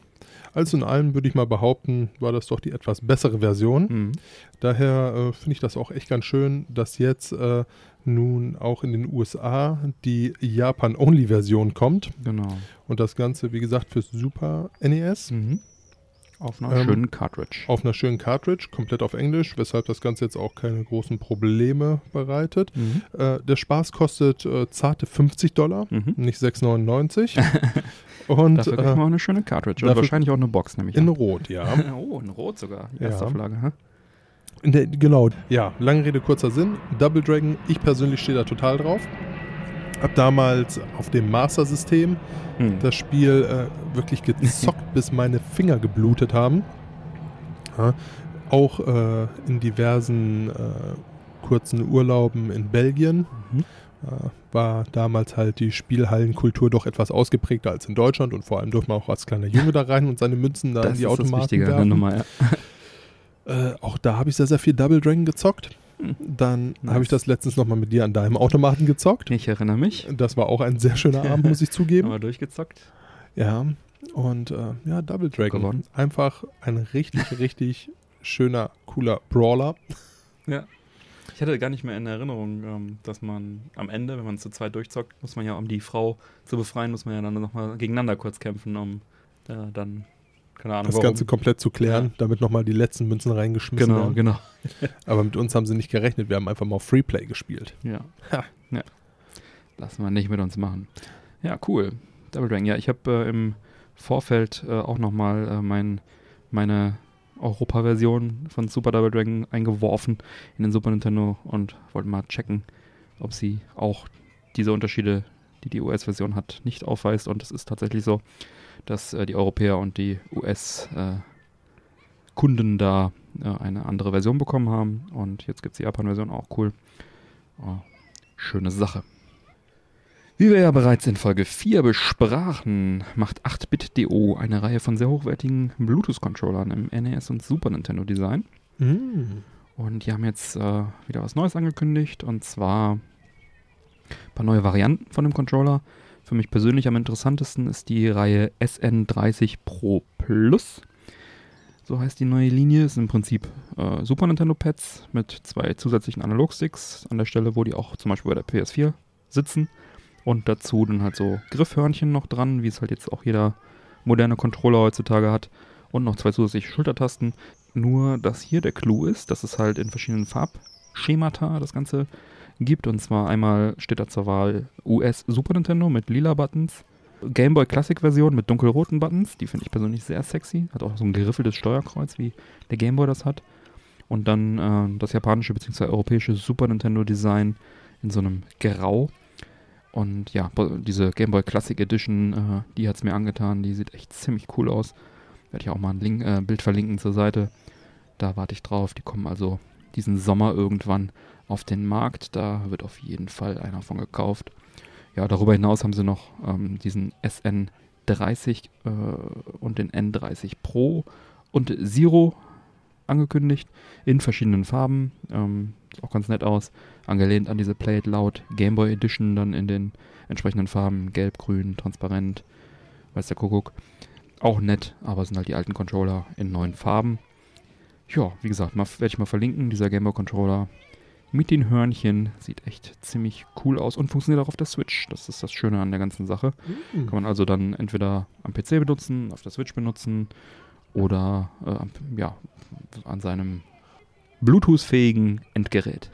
Also in allem würde ich mal behaupten, war das doch die etwas bessere Version. Mhm. Daher äh, finde ich das auch echt ganz schön, dass jetzt äh, nun auch in den USA die Japan-Only-Version kommt. Genau. Und das Ganze, wie gesagt, fürs Super NES Mhm. Auf einer Ähm, schönen Cartridge. auf einer schönen Cartridge, komplett auf Englisch, weshalb das Ganze jetzt auch keine großen Probleme bereitet. Mhm. Äh, der Spaß kostet äh, zarte 50 Dollar, Mhm. nicht 6,99. Und Dafür kriegt man äh, auch eine schöne Cartridge. Und wahrscheinlich auch eine Box, nämlich. in Rot, ja. oh, in Rot sogar. Die Ja. erste Auflage. In der, genau, ja, lange Rede, kurzer Sinn. Double Dragon, ich persönlich stehe da total drauf. Hab damals auf dem Master-System Hm. das Spiel äh, wirklich gezockt, bis meine Finger geblutet haben. Ja, auch äh, in diversen äh, kurzen Urlauben in Belgien Mhm. war damals halt die Spielhallenkultur doch etwas ausgeprägter als in Deutschland und vor allem durfte man auch als kleiner Junge da rein und seine Münzen da Das in die ist das Automaten Wichtige werfen. Nummer, ja. Äh, auch da habe ich sehr, sehr viel Double Dragon gezockt. Dann Nice. habe ich das letztens nochmal mit dir an deinem Automaten gezockt. Ich erinnere mich. Das war auch ein sehr schöner Abend, muss ich zugeben. Aber durchgezockt. Ja, und äh, ja, Double Dragon. Gewonnen. Einfach ein richtig, richtig schöner, cooler Brawler. Ja. Ich hatte gar nicht mehr in Erinnerung, ähm, dass man am Ende, wenn man zu zweit durchzockt, muss man ja, um die Frau zu befreien, muss man ja dann nochmal gegeneinander kurz kämpfen, um äh, dann, keine Ahnung, Das warum. Ganze komplett zu klären, damit nochmal die letzten Münzen reingeschmissen Genau, werden. genau. Aber mit uns haben sie nicht gerechnet. Wir haben einfach mal Freeplay gespielt. Ja. Ha. ja. Lassen wir nicht mit uns machen. Ja, cool. Double Dragon. Ja, ich habe äh, im Vorfeld äh, auch nochmal äh, mein, meine Europa-Version von Super Double Dragon eingeworfen in den Super Nintendo und wollte mal checken, ob sie auch diese Unterschiede, die die US-Version hat, nicht aufweist. Und es ist tatsächlich so, dass äh, die Europäer und die US-Kunden da äh, eine andere Version bekommen haben. Und jetzt gibt es die Japan-Version auch cool. Oh, schöne Sache. Wie wir ja bereits in Folge 4 besprachen, macht 8-Bit.do eine Reihe von sehr hochwertigen Bluetooth-Controllern im NES und Super Nintendo Design. Mm. Und die haben jetzt äh, wieder was Neues angekündigt und zwar ein paar neue Varianten von dem Controller. Für mich persönlich am interessantesten ist die Reihe SN30 Pro Plus. So heißt die neue Linie. Ist im Prinzip äh, Super Nintendo Pads mit zwei zusätzlichen Analogsticks an der Stelle, wo die auch zum Beispiel bei der PS4 sitzen. Und dazu dann halt so Griffhörnchen noch dran, wie es halt jetzt auch jeder moderne Controller heutzutage hat. Und noch zwei zusätzliche Schultertasten. Nur, dass hier der Clou ist, dass es halt in verschiedenen Farbschemata das Ganze gibt. Und zwar einmal steht da zur Wahl US Super Nintendo mit lila Buttons. Game Boy Classic Version mit dunkelroten Buttons. Die finde ich persönlich sehr sexy. Hat auch so ein geriffeltes Steuerkreuz, wie der Game Boy das hat. Und dann äh, das japanische bzw. europäische Super Nintendo Design in so einem Grau. Und ja, diese Game Boy Classic Edition, äh, die hat es mir angetan. Die sieht echt ziemlich cool aus. Werde ich auch mal ein Link, äh, Bild verlinken zur Seite. Da warte ich drauf. Die kommen also diesen Sommer irgendwann auf den Markt. Da wird auf jeden Fall einer von gekauft. Ja, darüber hinaus haben sie noch ähm, diesen SN30 äh, und den N30 Pro und Zero angekündigt in verschiedenen Farben. Ähm, sieht auch ganz nett aus. Angelehnt an diese Play It Loud Game Boy Edition dann in den entsprechenden Farben. Gelb, grün, transparent. Weiß der Kuckuck. Auch nett, aber sind halt die alten Controller in neuen Farben. Ja, wie gesagt, werde ich mal verlinken. Dieser Game Boy Controller mit den Hörnchen sieht echt ziemlich cool aus und funktioniert auch auf der Switch. Das ist das Schöne an der ganzen Sache. Mm. Kann man also dann entweder am PC benutzen, auf der Switch benutzen oder äh, ja, an seinem Bluetooth-fähigen Endgerät.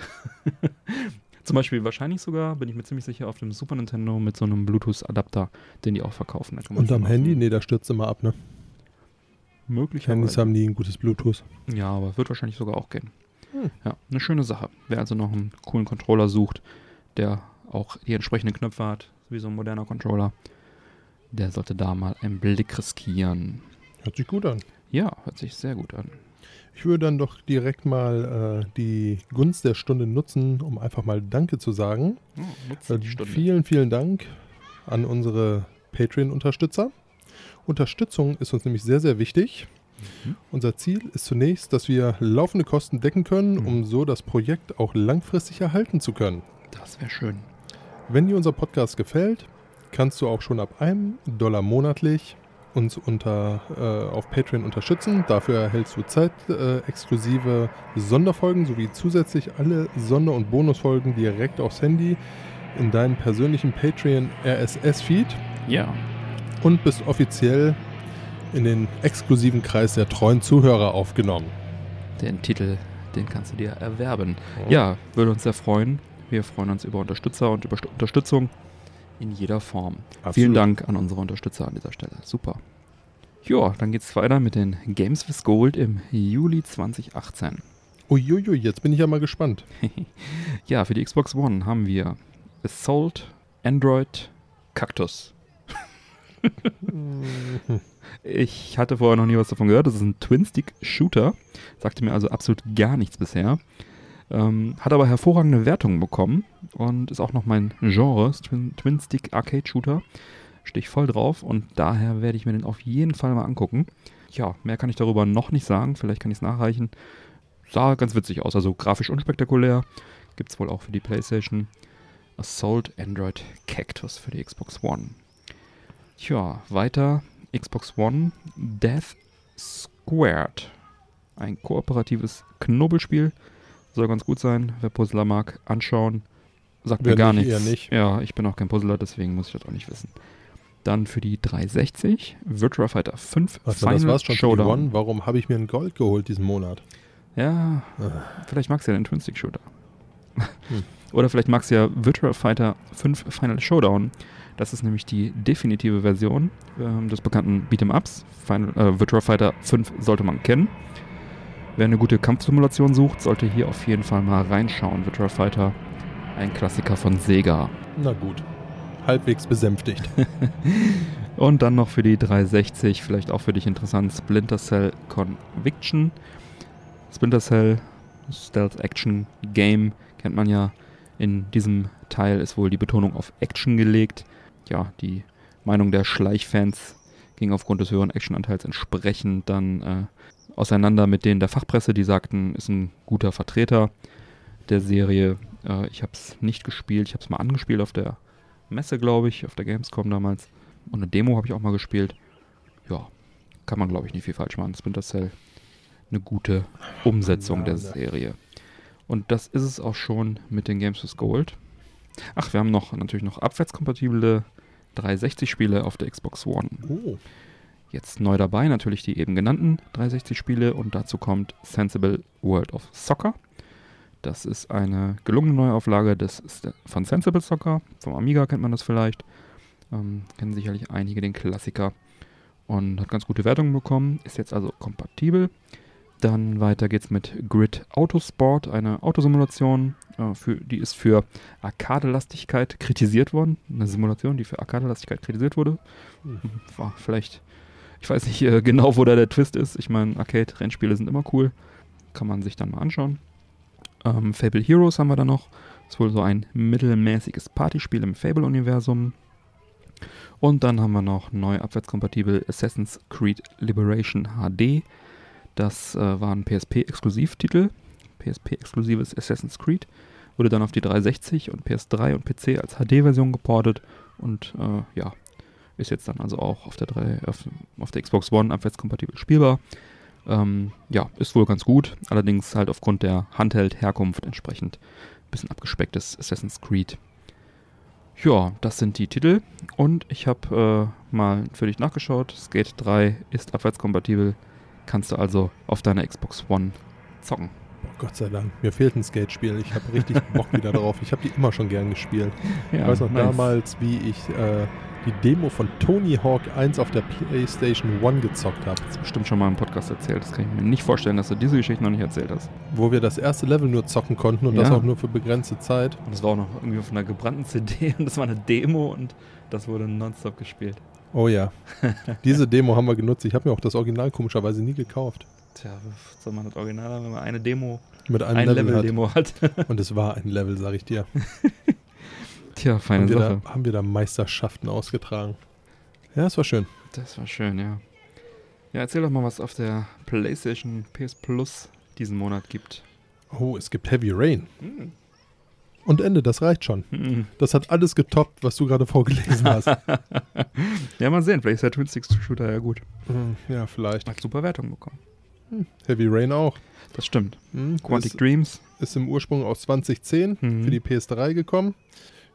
Zum Beispiel wahrscheinlich sogar, bin ich mir ziemlich sicher, auf dem Super Nintendo mit so einem Bluetooth-Adapter, den die auch verkaufen. Und am Handy? Nee, da stürzt immer ab, ne? Möglicherweise. Handys haben nie ein gutes Bluetooth. Ja, aber wird wahrscheinlich sogar auch gehen. Hm. Ja, eine schöne Sache. Wer also noch einen coolen Controller sucht, der auch die entsprechenden Knöpfe hat, wie so ein moderner Controller, der sollte da mal einen Blick riskieren. Hört sich gut an. Ja, hört sich sehr gut an. Ich würde dann doch direkt mal äh, die Gunst der Stunde nutzen, um einfach mal Danke zu sagen. Oh, Äh, vielen, vielen Dank an unsere Patreon-Unterstützer. Unterstützung ist uns nämlich sehr, sehr wichtig. Mhm. Unser Ziel ist zunächst, dass wir laufende Kosten decken können, Mhm. um so das Projekt auch langfristig erhalten zu können. Das wäre schön. Wenn dir unser Podcast gefällt, kannst du auch schon ab einem Dollar monatlich uns unter, äh, auf Patreon unterstützen. Dafür erhältst du zeitexklusive äh, Sonderfolgen sowie zusätzlich alle Sonder- und Bonusfolgen direkt aufs Handy in deinen persönlichen Patreon RSS-Feed Ja. und bist offiziell in den exklusiven Kreis der treuen Zuhörer aufgenommen. Den Titel, den kannst du dir erwerben. Ja, würde uns sehr freuen. Wir freuen uns über Unterstützer und über St- Unterstützung in jeder Form. Absolut. Vielen Dank an unsere Unterstützer an dieser Stelle. Super. Ja, dann geht's weiter mit den Games with Gold im Juli 2018. Uiuiui, jetzt bin ich ja mal gespannt. Ja, für die Xbox One haben wir Assault, Android, Cactus. Ich hatte vorher noch nie was davon gehört. Das ist ein Twin-Stick-Shooter. Sagte mir also absolut gar nichts bisher. Ähm, hat aber hervorragende Wertungen bekommen und ist auch noch mein Genre, Twin-Stick-Arcade-Shooter. Stehe ich voll drauf und daher werde ich mir den auf jeden Fall mal angucken. Ja, mehr kann ich darüber noch nicht sagen. Vielleicht kann ich es nachreichen. sah ganz witzig aus, also grafisch unspektakulär. Gibt es wohl auch für die PlayStation. Assault Android Cactus für die Xbox One. Tja, weiter Xbox One Death Squared. Ein kooperatives Knobelspiel. Soll ganz gut sein. Wer Puzzler mag, anschauen. Sagt mir Wer gar nicht, nichts. nicht. Ja, ich bin auch kein Puzzler, deswegen muss ich das auch nicht wissen. Dann für die 360 Virtua Fighter 5 Was, das war's schon Showdown. One. Warum habe ich mir ein Gold geholt diesen Monat? Ja, Ah. vielleicht magst du ja den Twin Stick Shooter. Hm. Oder vielleicht magst du ja Virtua Fighter 5 Final Showdown. Das ist nämlich die definitive Version ähm, des bekannten Beat'em Ups. Final, äh, Virtua Fighter 5 sollte man kennen. Wer eine gute Kampfsimulation sucht, sollte hier auf jeden Fall mal reinschauen. Virtua Fighter, ein Klassiker von Sega. Na gut. Halbwegs besänftigt. Und dann noch für die 360, vielleicht auch für dich interessant, Splinter Cell Conviction. Splinter Cell Stealth Action Game kennt man ja. In diesem Teil ist wohl die Betonung auf Action gelegt. Ja, die Meinung der Schleichfans ging aufgrund des höheren Actionanteils entsprechend dann äh, auseinander mit denen der Fachpresse, die sagten, ist ein guter Vertreter der Serie. Äh, ich habe es nicht gespielt, ich habe es mal angespielt auf der Messe, glaube ich, auf der Gamescom damals. Und eine Demo habe ich auch mal gespielt. Ja, kann man, glaube ich, nicht viel falsch machen. Splinter Cell, eine gute Umsetzung der Ja, Serie. Und das ist es auch schon mit den Games with Gold. Ach, wir haben noch natürlich noch abwärtskompatible 360-Spiele auf der Xbox One. Oh. Jetzt neu dabei natürlich die eben genannten 360-Spiele und dazu kommt Sensible World of Soccer. Das ist eine gelungene Neuauflage des, von Sensible Soccer. Vom Amiga kennt man das vielleicht. Ähm, kennen sicherlich einige den Klassiker. Und hat ganz gute Wertungen bekommen. Ist jetzt also kompatibel. Dann weiter geht's mit Grid Autosport, eine Autosimulation. Äh, für, die ist für Arkadelastigkeit kritisiert worden. Eine Simulation, die für Arkadelastigkeit kritisiert wurde. Hm. War vielleicht, ich weiß nicht äh, genau, wo da der Twist ist. Ich meine, Arcade-Rennspiele sind immer cool. Kann man sich dann mal anschauen. Ähm, Fable Heroes haben wir da noch. Ist wohl so ein mittelmäßiges Partyspiel im Fable-Universum. Und dann haben wir noch neu abwärtskompatibel Assassin's Creed Liberation HD. Das äh, war ein PSP-Exklusivtitel. PSP-exklusives Assassin's Creed. Wurde dann auf die 360 und PS3 und PC als HD-Version geportet. Und äh, ja, ist jetzt dann also auch auf der, 3, auf, auf der Xbox One abwärtskompatibel spielbar. Ähm, ja, ist wohl ganz gut. Allerdings halt aufgrund der Handheld-Herkunft entsprechend ein bisschen abgespecktes Assassin's Creed. Ja, das sind die Titel. Und ich habe äh, mal für dich nachgeschaut. Skate 3 ist abwärtskompatibel. Kannst du also auf deiner Xbox One zocken. Boah, Gott sei Dank. Mir fehlt ein Skate-Spiel. Ich habe richtig Bock wieder drauf. Ich habe die immer schon gern gespielt. Ja, ich weiß noch nice. damals, wie ich äh, die Demo von Tony Hawk 1 auf der PlayStation 1 gezockt habe. Das ist bestimmt schon mal im Podcast erzählt. Das kann ich mir nicht vorstellen, dass du diese Geschichte noch nicht erzählt hast. Wo wir das erste Level nur zocken konnten und das Ja. auch nur für begrenzte Zeit. Und das war auch noch irgendwie auf einer gebrannten CD und das war eine Demo und das wurde nonstop gespielt. Oh ja. Diese Demo haben wir genutzt. Ich habe mir auch das Original komischerweise nie gekauft. Tja, was soll man das Original haben, wenn man eine Demo, Mit einem ein Level, Level-Demo hat? hat. Und es war ein Level, sag ich dir. Tja, feine Haben wir, Sache. da, haben wir da Meisterschaften ausgetragen. Ja, es war schön. Das war schön, ja. Ja, erzähl doch mal, was auf der PlayStation PS Plus diesen Monat gibt. Oh, es gibt Heavy Rain. Hm. Und Ende, das reicht schon. Hm. Das hat alles getoppt, was du gerade vorgelesen hast. ja, mal sehen. Vielleicht ist der Twin Sticks Shooter ja gut. Hm, ja, vielleicht. Hat super Wertung bekommen. Heavy Rain auch. Das stimmt. Hm, Quantic ist, Dreams. ist im Ursprung aus 2010 Mhm. für die PS3 gekommen.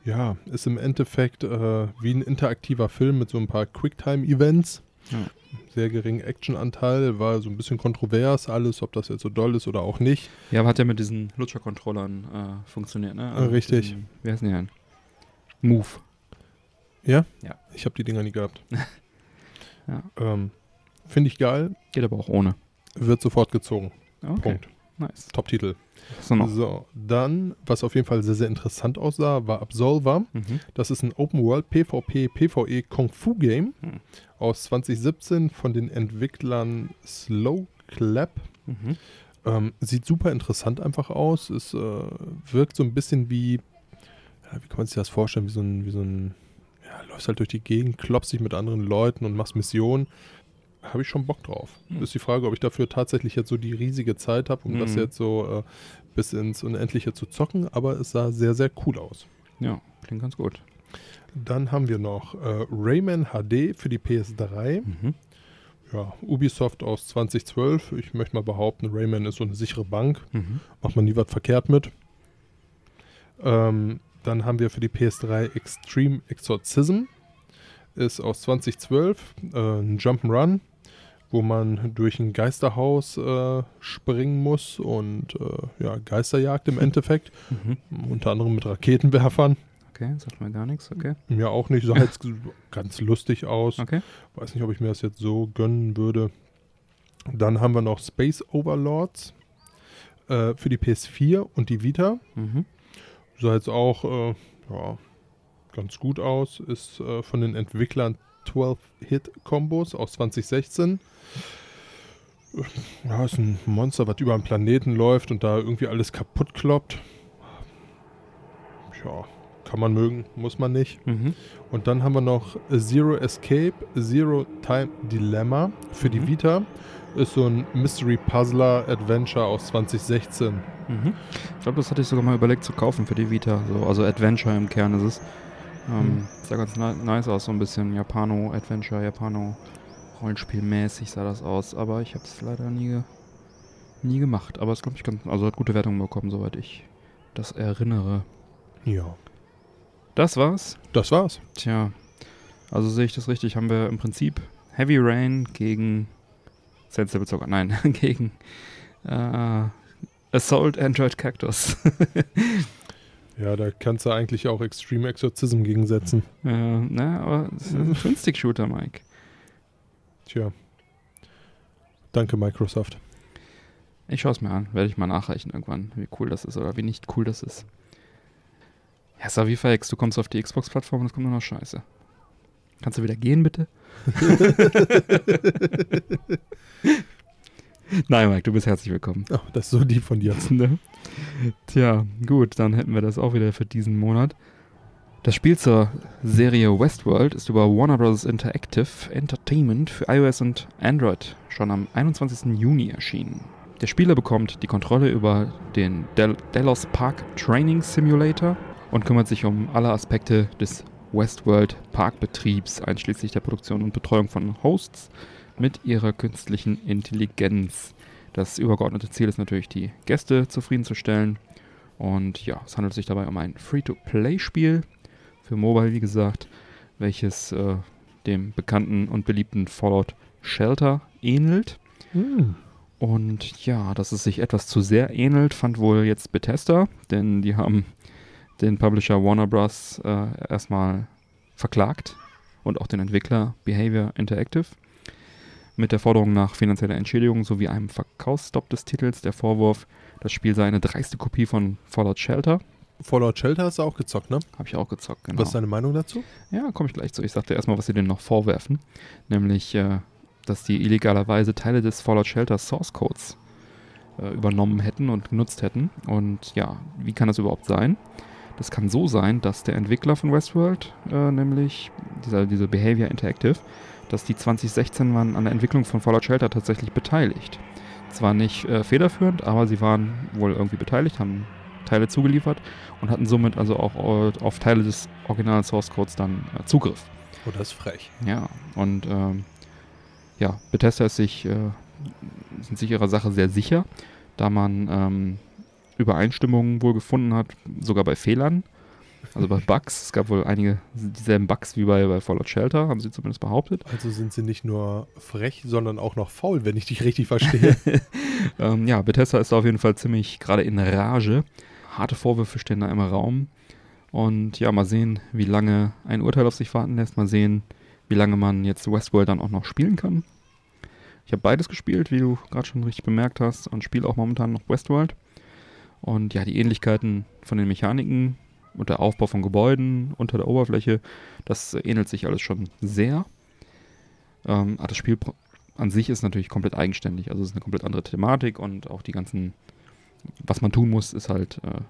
Ja, ist im Endeffekt äh, wie ein interaktiver Film mit so ein paar Quicktime-Events. Ja. Sehr geringen Actionanteil, war so ein bisschen kontrovers alles, ob das jetzt so doll ist oder auch nicht. Ja, aber hat ja mit diesen Lutscher-Controllern äh, funktioniert, ne? Äh, richtig. Diesen, wie heißen die denn? Move. Ja? Ja. Ich habe die Dinger nie gehabt. Ja. Ähm, Finde ich geil, Geht aber auch ohne. wird sofort gezogen. Okay. Punkt. Nice. Top-Titel. So. So, dann, was auf jeden Fall sehr, sehr interessant aussah, war Absolver. Mhm. Das ist ein Open World PvP PvE Kung Fu Game Hm. aus 2017 von den Entwicklern Slow Clap. Mhm. Ähm, sieht super interessant einfach aus. Es äh, wirkt so ein bisschen wie, ja, wie kann man sich das vorstellen, wie so ein, wie so ein, ja, läufst halt durch die Gegend, klopfst dich mit anderen Leuten und machst Missionen. Habe ich schon Bock drauf. Hm. Ist die Frage, ob ich dafür tatsächlich jetzt so die riesige Zeit habe, um das Mhm. jetzt so äh, bis ins Unendliche zu zocken, aber es sah sehr, sehr cool aus. Ja, klingt ganz gut. Dann haben wir noch äh, Rayman HD für die PS3. Mhm. Ja, Ubisoft aus 2012. Ich möchte mal behaupten, Rayman ist so eine sichere Bank. Mhm. Macht man nie was verkehrt mit. Ähm, dann haben wir für die PS3 Extreme Exorcism. Ist aus 2012 äh, ein Jump'n'Run, wo man durch ein Geisterhaus äh, springen muss und äh, ja, Geisterjagd im Endeffekt. Mhm. Unter anderem mit Raketenwerfern. Okay, sagt mir gar nichts, okay. Mir auch nicht. Sah jetzt ganz lustig aus. Okay. Weiß nicht, ob ich mir das jetzt so gönnen würde. Dann haben wir noch Space Overlords äh, für die PS4 und die Vita. Mhm. Sah jetzt auch äh, ja, ganz gut aus. Ist äh, von den Entwicklern 12-Hit-Kombos aus 2016. Ja, ist ein Monster, was über einen Planeten läuft und da irgendwie alles kaputt kloppt. Ja, kann man mögen, muss man nicht. Mhm. Und dann haben wir noch Zero Escape, Zero Time Dilemma für die Mhm. Vita. Ist so ein Mystery Puzzler Adventure aus 2016. Mhm. Ich glaube, das hatte ich sogar mal überlegt zu kaufen für die Vita. So, also Adventure im Kern ist es. Ähm, Mhm. Sah ganz ni nice aus, so ein bisschen Japano-Adventure, Japano-Rollenspielmäßig sah das aus. Aber ich habe es leider nie, nie gemacht. Aber es glaube ich ganz, also hat gute Wertungen bekommen, soweit ich das erinnere. Ja. Das war's. Das war's. Tja, also sehe ich das richtig, haben wir im Prinzip Heavy Rain gegen Sensible sogar, nein, gegen äh, Assault Android Cactus. Ja, da kannst du eigentlich auch Extreme Exorcism gegensetzen. äh, na, aber es ist ein Twin-Stick-Shooter, Mike. Tja. Danke, Microsoft. Ich schaue es mir an, werde ich mal nachreichen irgendwann, wie cool das ist oder wie nicht cool das ist. Ja, Savifex, du kommst auf die Xbox-Plattform und es kommt nur noch Scheiße. Kannst du wieder gehen, bitte? Nein, Mike, du bist herzlich willkommen. Oh, das ist so lieb von dir. Ne? Tja, gut, dann hätten wir das auch wieder für diesen Monat. Das Spiel zur Serie Westworld ist über Warner Bros. Interactive Entertainment für iOS und Android schon am 21. Juni erschienen. Der Spieler bekommt die Kontrolle über den Del Delos Park Training Simulator und kümmert sich um alle Aspekte des Westworld Parkbetriebs, einschließlich der Produktion und Betreuung von Hosts mit ihrer künstlichen Intelligenz. Das übergeordnete Ziel ist natürlich, die Gäste zufriedenzustellen. Und ja, es handelt sich dabei um ein Free-to-Play-Spiel für Mobile, wie gesagt, welches äh, dem bekannten und beliebten Fallout Shelter ähnelt. Hm. Und ja, dass es sich etwas zu sehr ähnelt, fand wohl jetzt Bethesda, denn die haben den Publisher Warner Bros. Äh, erstmal verklagt und auch den Entwickler Behavior Interactive mit der Forderung nach finanzieller Entschädigung sowie einem Verkaufsstopp des Titels. Der Vorwurf, das Spiel sei eine dreiste Kopie von Fallout Shelter. Fallout Shelter hast du auch gezockt, ne? Habe ich auch gezockt, genau. Was ist deine Meinung dazu? Ja, komme ich gleich zu. Ich sagte erstmal, was sie denen noch vorwerfen. Nämlich, äh, dass die illegalerweise Teile des Fallout Shelter Source Codes äh, übernommen hätten und genutzt hätten. Und ja, wie kann das überhaupt sein? Das kann so sein, dass der Entwickler von Westworld, äh, nämlich dieser, diese Behavior Interactive, dass die 2016 waren an der Entwicklung von Fallout Shelter tatsächlich beteiligt. Zwar nicht äh, federführend, aber sie waren wohl irgendwie beteiligt, haben Teile zugeliefert und hatten somit also auch äh, auf Teile des originalen Source Codes dann äh, Zugriff. Oh, das ist frech. Ja, und ähm, ja, Bethesda ist sich, äh, sind sich ihrer Sache sehr sicher, da man ähm, Übereinstimmungen wohl gefunden hat, sogar bei Fehlern, also bei Bugs. Es gab wohl einige dieselben Bugs wie bei, bei Fallout Shelter, haben sie zumindest behauptet. Also sind sie nicht nur frech, sondern auch noch faul, wenn ich dich richtig verstehe. ähm, ja, Bethesda ist auf jeden Fall ziemlich gerade in Rage. Harte Vorwürfe stehen da im Raum. Und ja, mal sehen, wie lange ein Urteil auf sich warten lässt. Mal sehen, wie lange man jetzt Westworld dann auch noch spielen kann. Ich habe beides gespielt, wie du gerade schon richtig bemerkt hast, und spiele auch momentan noch Westworld. Und ja, die Ähnlichkeiten von den Mechaniken und der Aufbau von Gebäuden unter der Oberfläche, das ähnelt sich alles schon sehr. Ähm, aber das Spiel an sich ist natürlich komplett eigenständig. Also es ist eine komplett andere Thematik und auch die ganzen, was man tun muss, ist halt äh,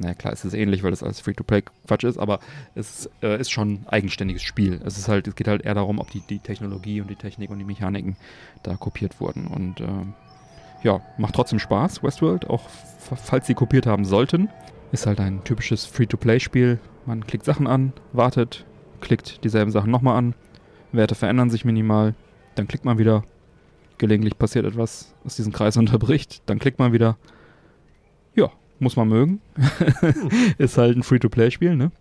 naja klar, es ist ähnlich, weil das alles Free-to-Play-Quatsch ist, aber es äh, ist schon ein eigenständiges Spiel. Es ist halt, es geht halt eher darum, ob die, die Technologie und die Technik und die Mechaniken da kopiert wurden. Und ähm, ja, macht trotzdem Spaß, Westworld, auch falls sie kopiert haben sollten. Ist halt ein typisches Free-to-Play-Spiel. Man klickt Sachen an, wartet, klickt dieselben Sachen nochmal an, Werte verändern sich minimal, dann klickt man wieder, gelegentlich passiert etwas, was diesen Kreis unterbricht, dann klickt man wieder. Ja, muss man mögen. ist halt ein Free-to-Play-Spiel, ne?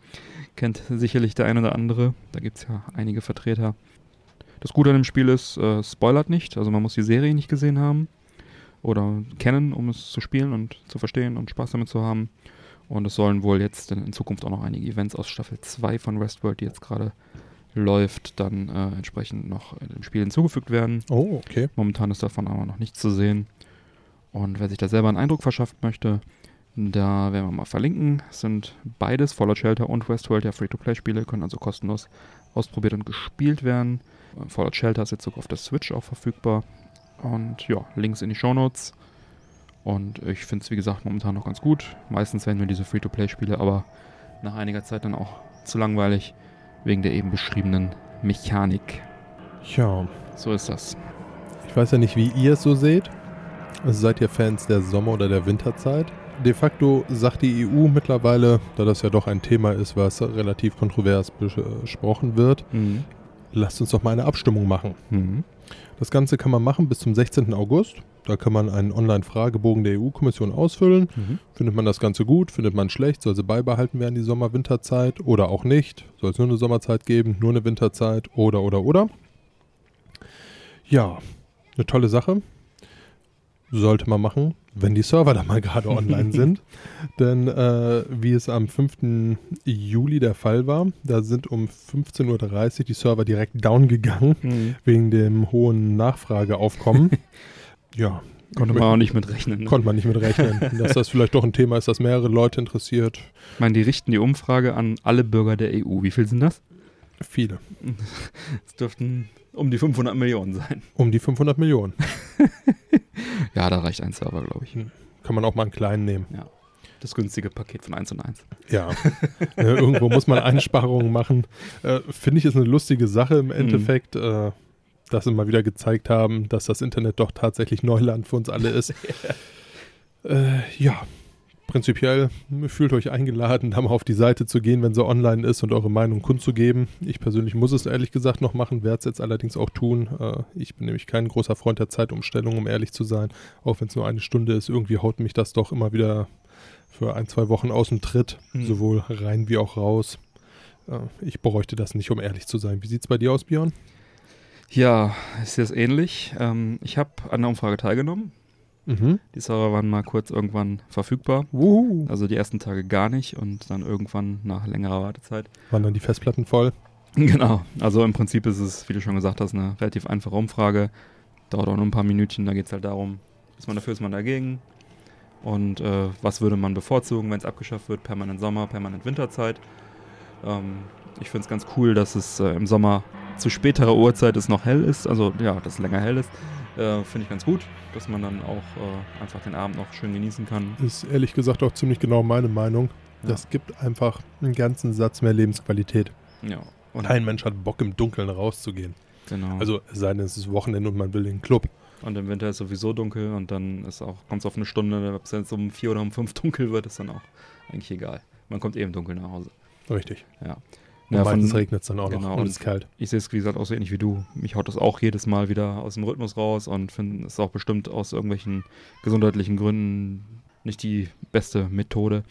Kennt sicherlich der ein oder andere. Da gibt es ja einige Vertreter. Das Gute an dem Spiel ist, äh, spoilert nicht, also man muss die Serie nicht gesehen haben oder kennen, um es zu spielen und zu verstehen und Spaß damit zu haben. Und es sollen wohl jetzt in, Zukunft auch noch einige Events aus Staffel 2 von Westworld, die jetzt gerade läuft, dann äh, entsprechend noch dem Spiel hinzugefügt werden. Oh, okay. Momentan ist davon aber noch nichts zu sehen. Und wer sich da selber einen Eindruck verschaffen möchte, da werden wir mal verlinken. Es sind beides, Fallout Shelter und Westworld, ja Free-to-Play-Spiele, können also kostenlos ausprobiert und gespielt werden. Fallout Shelter ist jetzt sogar auf der Switch auch verfügbar. Und ja, Links in die Show Notes. Und ich finde es, wie gesagt, momentan noch ganz gut. Meistens werden mir diese Free-to-Play-Spiele aber nach einiger Zeit dann auch zu langweilig, wegen der eben beschriebenen Mechanik. Ja. So ist das. Ich weiß ja nicht, wie ihr es so seht. Also seid ihr Fans der Sommer- oder der Winterzeit? De facto sagt die EU mittlerweile, da das ja doch ein Thema ist, was relativ kontrovers besprochen wird, mhm. lasst uns doch mal eine Abstimmung machen. Mhm. Das Ganze kann man machen bis zum 16. August. Da kann man einen Online-Fragebogen der EU-Kommission ausfüllen. Mhm. Findet man das Ganze gut, findet man schlecht, soll sie beibehalten werden, die Sommer-Winterzeit oder auch nicht? Soll es nur eine Sommerzeit geben, nur eine Winterzeit oder, oder, oder? Ja, eine tolle Sache. Sollte man machen, wenn die Server da mal gerade online sind. Denn äh, wie es am 5. Juli der Fall war, da sind um 15.30 Uhr die Server direkt down gegangen, mhm. wegen dem hohen Nachfrageaufkommen. ja. Konnte man auch nicht mit rechnen. Ne? Konnte man nicht mit rechnen. dass das vielleicht doch ein Thema ist, das mehrere Leute interessiert. Ich meine, die richten die Umfrage an alle Bürger der EU. Wie viel sind das? Viele. Es dürften um die 500 Millionen sein. Um die 500 Millionen. ja, da reicht ein Server, glaube ich. Hm. Kann man auch mal einen kleinen nehmen. Ja. Das günstige Paket von 1 und 1. Ja. ja irgendwo muss man Einsparungen machen. Äh, Finde ich ist eine lustige Sache im Endeffekt. Mhm. Äh, dass sie mal wieder gezeigt haben, dass das Internet doch tatsächlich Neuland für uns alle ist. ja. Äh, ja, prinzipiell fühlt euch eingeladen, da mal auf die Seite zu gehen, wenn sie online ist und eure Meinung kundzugeben. Ich persönlich muss es ehrlich gesagt noch machen, werde es jetzt allerdings auch tun. Äh, ich bin nämlich kein großer Freund der Zeitumstellung, um ehrlich zu sein. Auch wenn es nur eine Stunde ist, irgendwie haut mich das doch immer wieder für ein, zwei Wochen aus dem Tritt, mhm. sowohl rein wie auch raus. Äh, ich bräuchte das nicht, um ehrlich zu sein. Wie sieht es bei dir aus, Björn? Ja, ist jetzt ähnlich. Ähm, ich habe an der Umfrage teilgenommen Mhm. Die Server waren mal kurz irgendwann verfügbar. Uhu. Also die ersten Tage gar nicht und dann irgendwann nach längerer Wartezeit. Waren dann die Festplatten voll? Genau. Also im Prinzip ist es, wie du schon gesagt hast, eine relativ einfache Umfrage. Dauert auch nur ein paar Minütchen. Da geht es halt darum, ist man dafür, ist man dagegen. Und äh, was würde man bevorzugen, wenn es abgeschafft wird? Permanent Sommer, permanent Winterzeit. Ähm, ich finde es ganz cool, dass es äh, im Sommer zu späterer Uhrzeit es noch hell ist. Also ja, dass es länger hell ist. Äh, Finde ich ganz gut, dass man dann auch äh, einfach den Abend noch schön genießen kann. Ist ehrlich gesagt auch ziemlich genau meine Meinung. Ja. Das gibt einfach einen ganzen Satz mehr Lebensqualität. Ja. Und Kein Mensch hat Bock, im Dunkeln rauszugehen. Genau. Also es sei denn, es ist Wochenende und man will in den Club. Und im Winter ist sowieso dunkel und dann kommt es auf eine Stunde, ob es jetzt um vier oder um fünf dunkel wird, ist dann auch eigentlich egal. Man kommt eben dunkel nach Hause. Richtig. Ja. Und ja, meistens regnet es dann auch genau, noch und es ist kalt. Ich sehe es, wie gesagt, auch so ähnlich wie du. Mich haut das auch jedes Mal wieder aus dem Rhythmus raus und finde es auch bestimmt aus irgendwelchen gesundheitlichen Gründen nicht die beste Methode.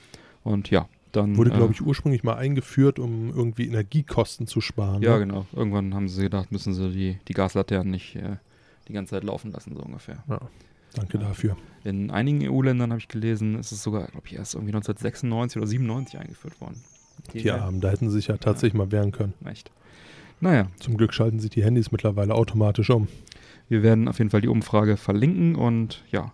Und ja, dann. Wurde, äh, glaube ich, ursprünglich mal eingeführt, um irgendwie Energiekosten zu sparen. Ja, ne? genau. Irgendwann haben sie gedacht, müssen sie die, die Gaslaternen nicht äh, die ganze Zeit laufen lassen, so ungefähr. Ja. Danke ja. dafür. In einigen EU-Ländern habe ich gelesen, ist es sogar, glaube ich, erst irgendwie 1996 oder 97 eingeführt worden. Die ja, haben, da hätten sie sich ja tatsächlich ja. mal wehren können. Echt. Naja. Zum Glück schalten sich die Handys mittlerweile automatisch um. Wir werden auf jeden Fall die Umfrage verlinken und ja,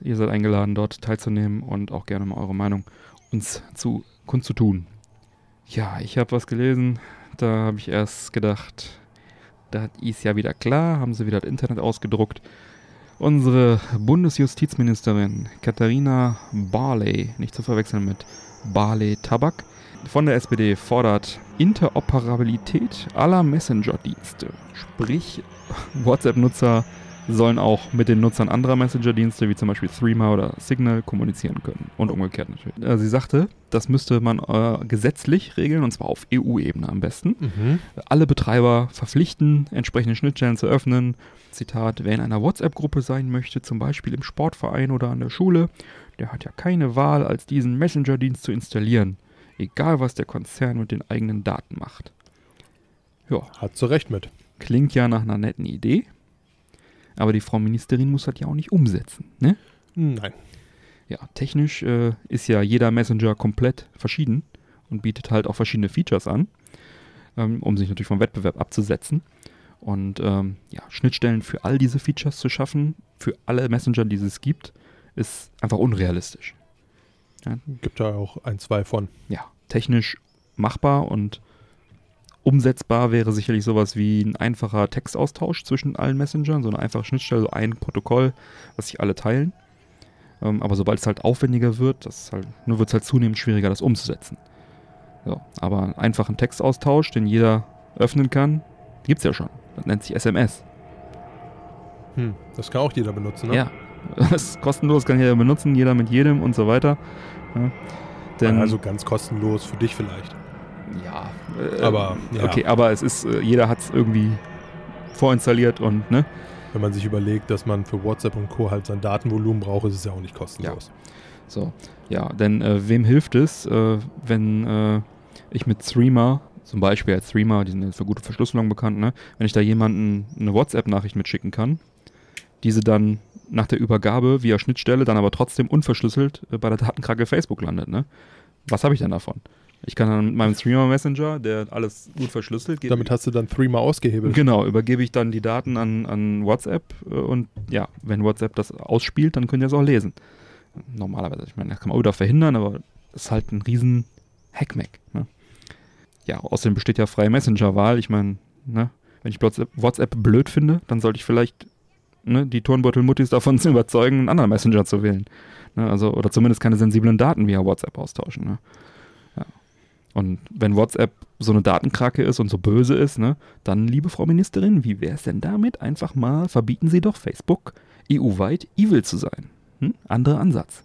ihr seid eingeladen, dort teilzunehmen und auch gerne mal eure Meinung uns zu kundzutun. Ja, ich habe was gelesen, da habe ich erst gedacht, da ist ja wieder klar, haben sie wieder das Internet ausgedruckt Unsere Bundesjustizministerin Katharina Barley, nicht zu verwechseln mit Barley Tabak, von der SPD fordert Interoperabilität aller Messenger-Dienste. Sprich, WhatsApp-Nutzer sollen auch mit den Nutzern anderer Messenger-Dienste, wie zum Beispiel Threema oder Signal, kommunizieren können. Und umgekehrt natürlich. Äh, Sie sagte, das müsste man äh, gesetzlich regeln, und zwar auf EU-Ebene am besten. Mhm. Alle Betreiber verpflichten, entsprechende Schnittstellen zu öffnen. Zitat, wer in einer WhatsApp-Gruppe sein möchte, zum Beispiel im Sportverein oder an der Schule, der hat ja keine Wahl, als diesen Messenger-Dienst zu installieren. Egal, was der Konzern mit den eigenen Daten macht. Ja, Hat zu Recht mit. klingt ja nach einer netten Idee. Aber die Frau Ministerin muss das ja auch nicht umsetzen. Ne? Nein. Ja, technisch äh, ist ja jeder Messenger komplett verschieden und bietet halt auch verschiedene Features an, ähm, um sich natürlich vom Wettbewerb abzusetzen. Und ähm, ja, Schnittstellen für all diese Features zu schaffen, für alle Messenger, die es gibt, ist einfach unrealistisch. Gibt da auch ein, zwei von. Ja, technisch machbar und umsetzbar wäre sicherlich sowas wie ein einfacher Textaustausch zwischen allen Messengern, so eine einfache Schnittstelle, so ein Protokoll, was sich alle teilen. Ähm, aber sobald es halt aufwendiger wird, das halt, nur wird es halt zunehmend schwieriger, das umzusetzen. So, aber einen einfachen Textaustausch, den jeder öffnen kann, gibt's ja schon. Das nennt sich SMS. Hm. Das kann auch jeder benutzen, ne? Ja. Das ist kostenlos, kann jeder benutzen, jeder mit jedem und so weiter. Ja. Denn, also ganz kostenlos für dich vielleicht. ja, äh, Aber, ja. okay, aber es ist, äh, jeder hat es irgendwie vorinstalliert und ne, Wenn man sich überlegt, dass man für WhatsApp und Co. halt sein Datenvolumen braucht, ist es ja auch nicht kostenlos. So, ja, denn äh, wem hilft es, äh, wenn äh, ich mit Threema, zum Beispiel als Threema, die sind jetzt für gute Verschlüsselung bekannt, ne, wenn ich da jemanden eine WhatsApp-Nachricht mitschicken kann, diese dann nach der Übergabe via Schnittstelle dann aber trotzdem unverschlüsselt äh, bei der Datenkrake Facebook landet, ne? Was habe ich denn davon? Ich kann dann mit meinem Threema Messenger, der alles gut verschlüsselt, Damit hast du dann Threema ausgehebelt. Genau, übergebe ich dann die Daten an, an WhatsApp äh, und ja, wenn WhatsApp das ausspielt, dann können die das auch lesen. Normalerweise, ich meine, das kann man auch wieder verhindern, aber das ist halt ein riesen Hackmack. Ne? Ja, außerdem besteht ja freie Messenger-Wahl. Ich meine, ne, wenn ich WhatsApp blöd finde, dann sollte ich vielleicht ne, die Turnbeutel-Muttis davon zu überzeugen, einen anderen Messenger zu wählen. Ne, also, oder zumindest keine sensiblen Daten via WhatsApp austauschen. Ne? Ja. Und wenn WhatsApp so eine Datenkrake ist und so böse ist, ne, dann, liebe Frau Ministerin, wie wäre es denn damit? Einfach mal verbieten Sie doch Facebook EU-weit evil zu sein. Hm? Anderer Ansatz.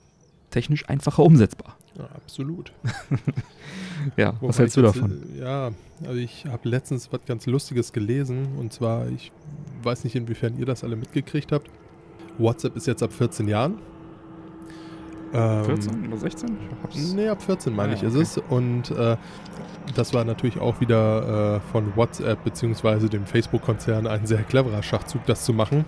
Technisch einfacher umsetzbar. Ja, absolut. Ja, Wobei was hältst du jetzt, davon? äh, Ja, also ich habe letztens was ganz Lustiges gelesen und zwar, ich weiß nicht, inwiefern ihr das alle mitgekriegt habt. WhatsApp ist jetzt ab 14 Jahren. Ähm, 14 oder 16? Ich hab's- Nee, ab 14 meine Ah, ich ja, ist es. Und äh, das war natürlich auch wieder äh, von WhatsApp bzw. dem Facebook-Konzern ein sehr cleverer Schachzug, das zu machen,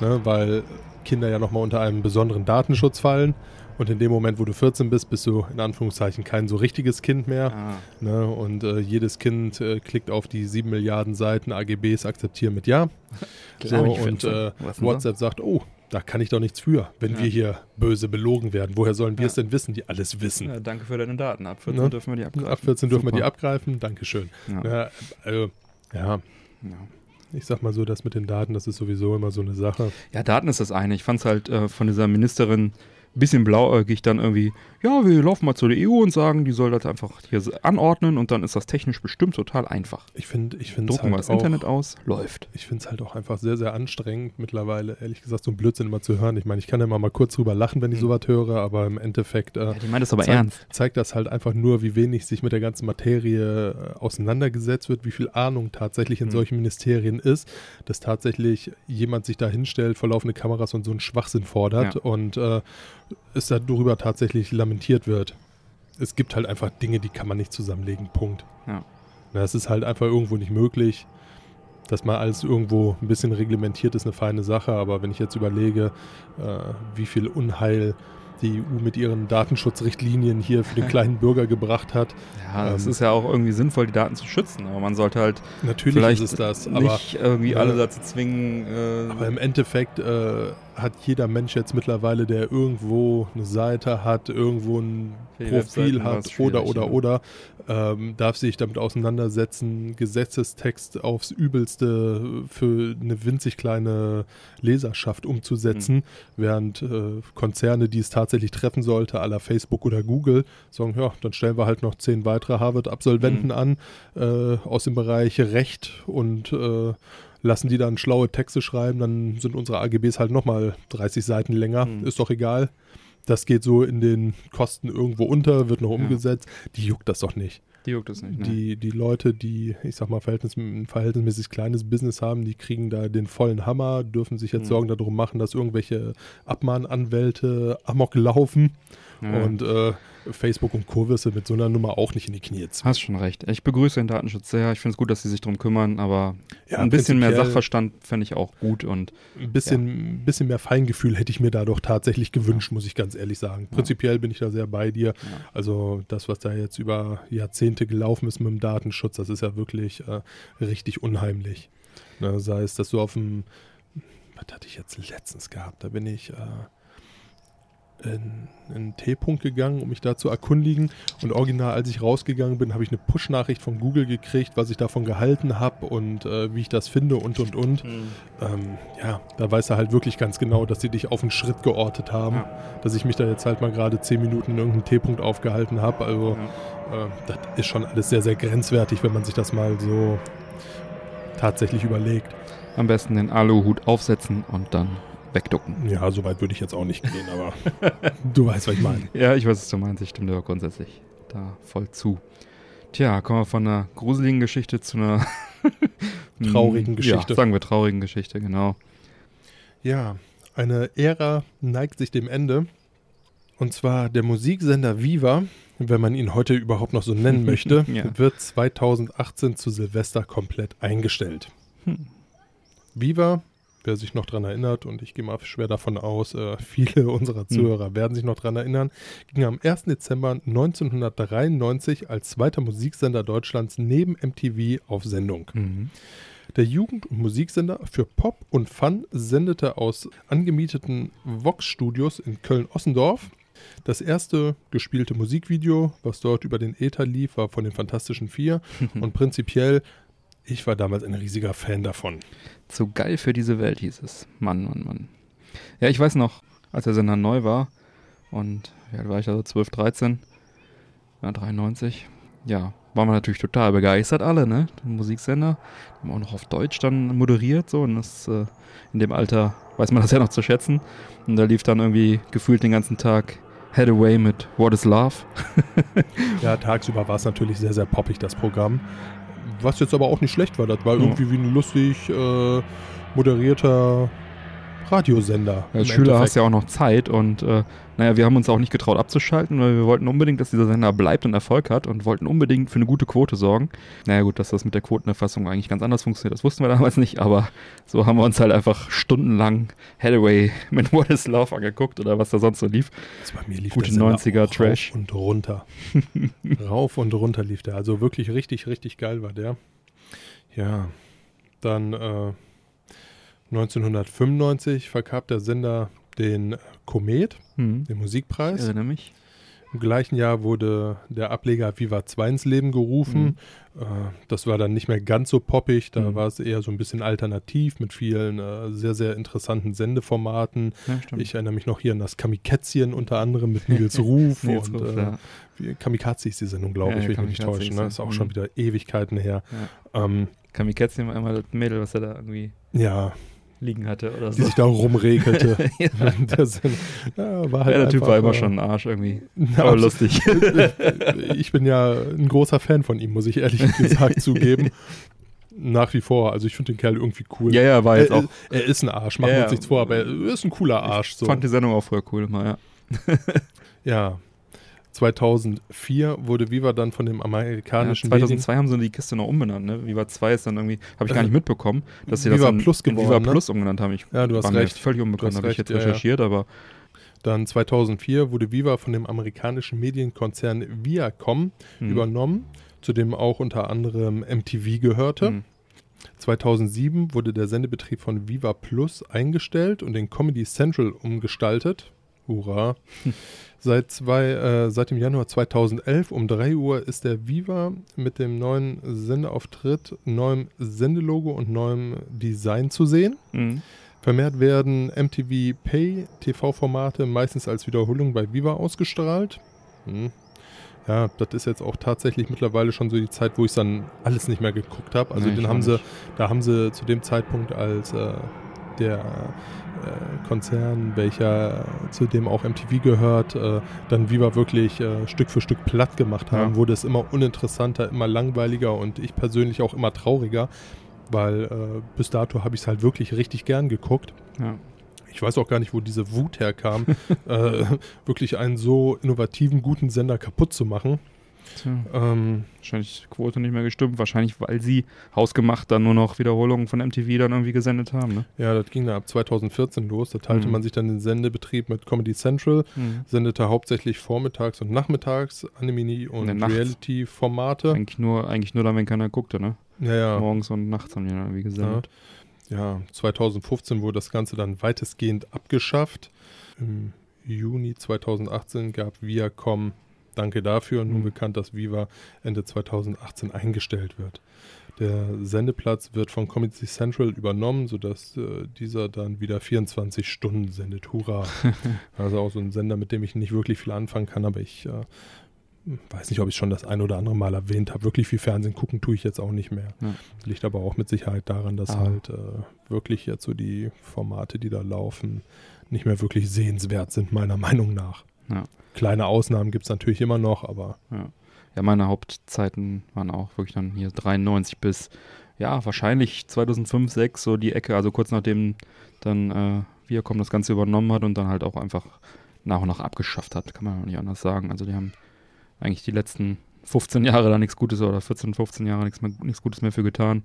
ne, weil Kinder ja nochmal unter einem besonderen Datenschutz fallen. Und in dem Moment, wo du 14 bist, bist du in Anführungszeichen kein so richtiges Kind mehr. Ah, Ne? Und äh, jedes Kind äh, klickt auf die 7 Milliarden Seiten AGBs, akzeptieren mit Ja. klar, So, und äh, WhatsApp sagt, oh, da kann ich doch nichts für, wenn Ja. wir hier böse belogen werden. Woher sollen wir Ja. es denn wissen, die alles wissen? Ja, danke für deine Daten. Ab 14 Ne? dürfen wir die abgreifen. Ab 14 dürfen wir die Super. abgreifen, Dankeschön. Ja. Ja, also, ja, ich sag mal so, das mit den Daten, das ist sowieso immer so eine Sache. Ja, Daten ist das eine. Ich fand es halt äh, von dieser Ministerin bisschen blauäugig dann irgendwie, ja, wir laufen mal zur EU und sagen, die soll das einfach hier anordnen und dann ist das technisch bestimmt total einfach. Ich finde ich finde es Drucken wir halt das auch, Internet aus, läuft. ich finde es halt auch einfach sehr, sehr anstrengend mittlerweile, ehrlich gesagt, so ein Blödsinn immer zu hören. Ich meine, ich kann ja immer mal kurz drüber lachen, wenn ich Mhm. sowas höre, aber im Endeffekt äh, Ja, die meint das aber Zeig- ernst. zeigt das halt einfach nur, wie wenig sich mit der ganzen Materie äh, auseinandergesetzt wird, wie viel Ahnung tatsächlich in Mhm. solchen Ministerien ist, dass tatsächlich jemand sich da hinstellt, vor laufende Kameras und so einen Schwachsinn fordert Ja. und äh, es darüber tatsächlich lamentiert wird. Es gibt halt einfach Dinge, die kann man nicht zusammenlegen, Punkt. Ja. Na, es ist halt einfach irgendwo nicht möglich. Dass mal alles irgendwo ein bisschen reglementiert ist, eine feine Sache, aber wenn ich jetzt überlege, äh, wie viel Unheil die EU mit ihren Datenschutzrichtlinien hier für den kleinen Bürger gebracht hat. Ja, es Ähm, ist ja auch irgendwie sinnvoll, die Daten zu schützen, aber man sollte halt Natürlich vielleicht ist es das, aber, nicht irgendwie alle dazu zwingen, äh, aber im Endeffekt äh, hat jeder Mensch jetzt mittlerweile, der irgendwo eine Seite hat, irgendwo ein Für Profil hat oder oder oder, ähm, darf sich damit auseinandersetzen, Gesetzestext aufs Übelste für eine winzig kleine Leserschaft umzusetzen, Hm. während äh, Konzerne, die es tatsächlich treffen sollte, aller Facebook oder Google, sagen, ja, dann stellen wir halt noch zehn weitere Harvard-Absolventen Hm. an äh, aus dem Bereich Recht und äh, lassen die dann schlaue Texte schreiben, dann sind unsere AGBs halt nochmal 30 Seiten länger, Hm. ist doch egal. Das geht so in den Kosten irgendwo unter, wird noch Ja. umgesetzt. Die juckt das doch nicht. Die juckt es nicht. Ne? Die, die Leute, die, ich sag mal, verhältnis, ein verhältnismäßig kleines Business haben, die kriegen da den vollen Hammer, dürfen sich jetzt Mhm. Sorgen darum machen, dass irgendwelche Abmahnanwälte Amok laufen. Ja. Und äh, Facebook und Co. wirst du mit so einer Nummer auch nicht in die Knie ziehen. Hast schon recht. Ich begrüße den Datenschutz sehr. Ich finde es gut, dass sie sich darum kümmern, aber Ja, ein bisschen mehr Sachverstand fände ich auch gut und Ein bisschen, ein bisschen mehr Feingefühl hätte ich mir da doch tatsächlich gewünscht, muss ich ganz ehrlich sagen. Prinzipiell bin ich da sehr bei dir. ja. Also das, was da jetzt über Jahrzehnte gelaufen ist mit dem Datenschutz, das ist ja wirklich äh, richtig unheimlich. Ne, sei es, dass du auf dem, was hatte ich jetzt letztens gehabt, da bin ich äh, in, in einen T-Punkt gegangen, um mich da zu erkundigen. Und original, als ich rausgegangen bin, habe ich eine Push-Nachricht von Google gekriegt, was ich davon gehalten habe und äh, wie ich das finde und und und. Ähm, ja, da weißt du halt wirklich ganz genau, dass sie dich auf einen Schritt geortet haben. Ja. Dass ich mich da jetzt halt mal gerade zehn Minuten in irgendeinem T-Punkt aufgehalten habe. Also äh, das ist schon alles sehr, sehr grenzwertig, wenn man sich das mal so tatsächlich überlegt. Am besten den Aluhut aufsetzen und dann wegducken. Ja, so weit würde ich jetzt auch nicht gehen, aber du weißt, was ich meine. Ja, ich weiß, was du meinst. Ich stimme dir grundsätzlich da voll zu. Tja, kommen wir von einer gruseligen Geschichte zu einer Traurigen Ja, Geschichte. sagen wir traurigen Geschichte, genau. Ja, eine Ära neigt sich dem Ende. Und zwar der Musiksender Viva, wenn man ihn heute überhaupt noch so nennen möchte, Ja. wird 2018 zu Silvester komplett eingestellt. Hm. Viva, wer sich noch dran erinnert, und ich gehe mal schwer davon aus, äh, viele unserer Zuhörer werden sich noch dran erinnern, ging am 1. Dezember 1993 als zweiter Musiksender Deutschlands neben MTV auf Sendung. Mhm. Der Jugend- und Musiksender für Pop und Fun sendete aus angemieteten Vox-Studios in Köln-Ossendorf. Das erste gespielte Musikvideo, was dort über den Äther lief, war von den Fantastischen Vier. und prinzipiell, ich war damals ein riesiger Fan davon. Zu geil für diese Welt hieß es. Mann, Mann, Mann. Ja, ich weiß noch, als der Sender neu war und wie alt war ich da so 12, 13? Ja, 93. Ja, waren wir natürlich total begeistert alle, ne? Der Musiksender. Haben auch noch auf Deutsch dann moderiert, so. Und das, äh, in dem Alter weiß man das ja noch zu schätzen. Und da lief dann irgendwie gefühlt den ganzen Tag Head Away mit What is Love. Ja, tagsüber war es natürlich sehr, sehr poppig, das Programm. Was jetzt aber auch nicht schlecht war. Das war irgendwie wie ein lustig äh, moderierter Radiosender. Als Schüler Endeffekt. hast ja auch noch Zeit und äh, naja, wir haben uns auch nicht getraut abzuschalten, weil wir wollten unbedingt, dass dieser Sender bleibt und Erfolg hat und wollten unbedingt für eine gute Quote sorgen. Naja gut, dass das mit der Quotenerfassung eigentlich ganz anders funktioniert, das wussten wir damals nicht, aber so haben wir uns halt einfach stundenlang Hathaway mit What is Love angeguckt oder was da sonst so lief. Das bei mir lief Gute der Sender 90er auch Trash. Rauf und runter. rauf und runter lief der. Also wirklich richtig, richtig geil war der. Ja, dann äh, 1995 vergab der Sender den Komet, Hm. den Ich Musikpreis. erinnere mich. Im gleichen Jahr wurde der Ableger Viva 2 ins Leben gerufen. Äh, das war dann nicht mehr ganz so poppig, da Mhm. war es eher so ein bisschen alternativ mit vielen äh, sehr, sehr interessanten Sendeformaten. Ja. Ich erinnere mich noch hier an das Kamikätzchen unter anderem mit Nils Ruf. Nils und, Ruf, äh, ja. Kamikaze ist die Sendung, glaube Ja, ich, wenn ich mich nicht Kamikaze täusche. ist Ne? ist auch Mhm. schon wieder Ewigkeiten her. Ähm, Kamikätzchen war einmal das Mädel, was er da irgendwie ja, liegen hatte oder die so. sich da rumregelte. ja. der, Sinn- ja, war halt ja, der Typ war immer äh, schon ein Arsch irgendwie. Ja, Aber lustig. ich bin ja ein großer Fan von ihm, muss ich ehrlich gesagt zugeben. Nach wie vor. Also ich finde den Kerl irgendwie cool. ja, ja, war jetzt er, auch. er ist ein Arsch, machen Ja, wir uns ja. nichts vor, aber er ist ein cooler Arsch. So. Fand die Sendung auch früher cool immer, ja. Ja. 2004 wurde Viva dann von dem ja amerikanischen 2002 haben sie die Kiste noch umbenannt, ne? Viva 2 ist dann irgendwie, habe ich gar Äh, nicht mitbekommen, dass sie Viva das in, Plus in Viva geworden, ne? Plus umgenannt haben. Ich Ja, du hast recht. völlig unbekannt, habe ich jetzt ja, ja. recherchiert, aber Dann 2004 wurde Viva von dem amerikanischen Medienkonzern Viacom hm. übernommen, zu dem auch unter anderem MTV gehörte. Hm. 2007 wurde der Sendebetrieb von Viva Plus eingestellt und in Comedy Central umgestaltet. Hurra. Seit, zwei, äh, seit dem Januar 2011 um 3 Uhr ist der Viva mit dem neuen Sendeauftritt, neuem Sendelogo und neuem Design zu sehen. Mhm. Vermehrt werden MTV Pay TV-Formate meistens als Wiederholung bei Viva ausgestrahlt. Hm. Ja, das ist jetzt auch tatsächlich mittlerweile schon so die Zeit, wo ich dann alles nicht mehr geguckt habe. Also Nee, den haben sie, da haben sie zu dem Zeitpunkt als äh, der äh, Konzern, welcher zu dem auch MTV gehört, äh, dann Viva wirklich äh, Stück für Stück platt gemacht haben, Ja. wurde es immer uninteressanter, immer langweiliger und ich persönlich auch immer trauriger, weil bis dato habe ich es halt wirklich richtig gern geguckt. Ja. Ich weiß auch gar nicht, wo diese Wut herkam, wirklich einen so innovativen, guten Sender kaputt zu machen. Ähm, wahrscheinlich Quote nicht mehr gestimmt. Wahrscheinlich, weil sie hausgemacht dann nur noch Wiederholungen von MTV dann irgendwie gesendet haben. Ne? ja, das ging dann ab 2014 los. Da teilte Mhm. man sich dann den Sendebetrieb mit Comedy Central, sendete hauptsächlich vormittags und nachmittags Anime und. Reality-Formate. Eigentlich, nur, eigentlich nur dann, wenn keiner guckte. Ne? Ja, ja. Morgens und nachts haben die dann irgendwie gesendet. Ja, 2015 wurde das Ganze dann weitestgehend abgeschafft. Im Juni 2018 gab Viacom, danke dafür, nun Mhm. bekannt, dass Viva Ende 2018 eingestellt wird. Der Sendeplatz wird von Comedy Central übernommen, sodass äh, dieser dann wieder 24 Stunden sendet. Hurra! also auch so ein Sender, mit dem ich nicht wirklich viel anfangen kann, aber ich äh, weiß nicht, ob ich schon das ein oder andere Mal erwähnt habe. Wirklich viel Fernsehen gucken tue ich jetzt auch nicht mehr. Ja. Liegt aber auch mit Sicherheit daran, dass Ah. halt äh, wirklich jetzt so die Formate, die da laufen, nicht mehr wirklich sehenswert sind, meiner Meinung nach. Ja. Kleine Ausnahmen gibt es natürlich immer noch, aber Ja. ja, meine Hauptzeiten waren auch wirklich dann hier 93 bis, ja, wahrscheinlich 2005, 2006, so die Ecke, also kurz nachdem dann äh, Viacom das Ganze übernommen hat und dann halt auch einfach nach und nach abgeschafft hat, kann man auch nicht anders sagen. Also die haben eigentlich die letzten 15 Jahre da nichts Gutes oder 14, 15 Jahre nichts, mehr, nichts Gutes mehr für getan.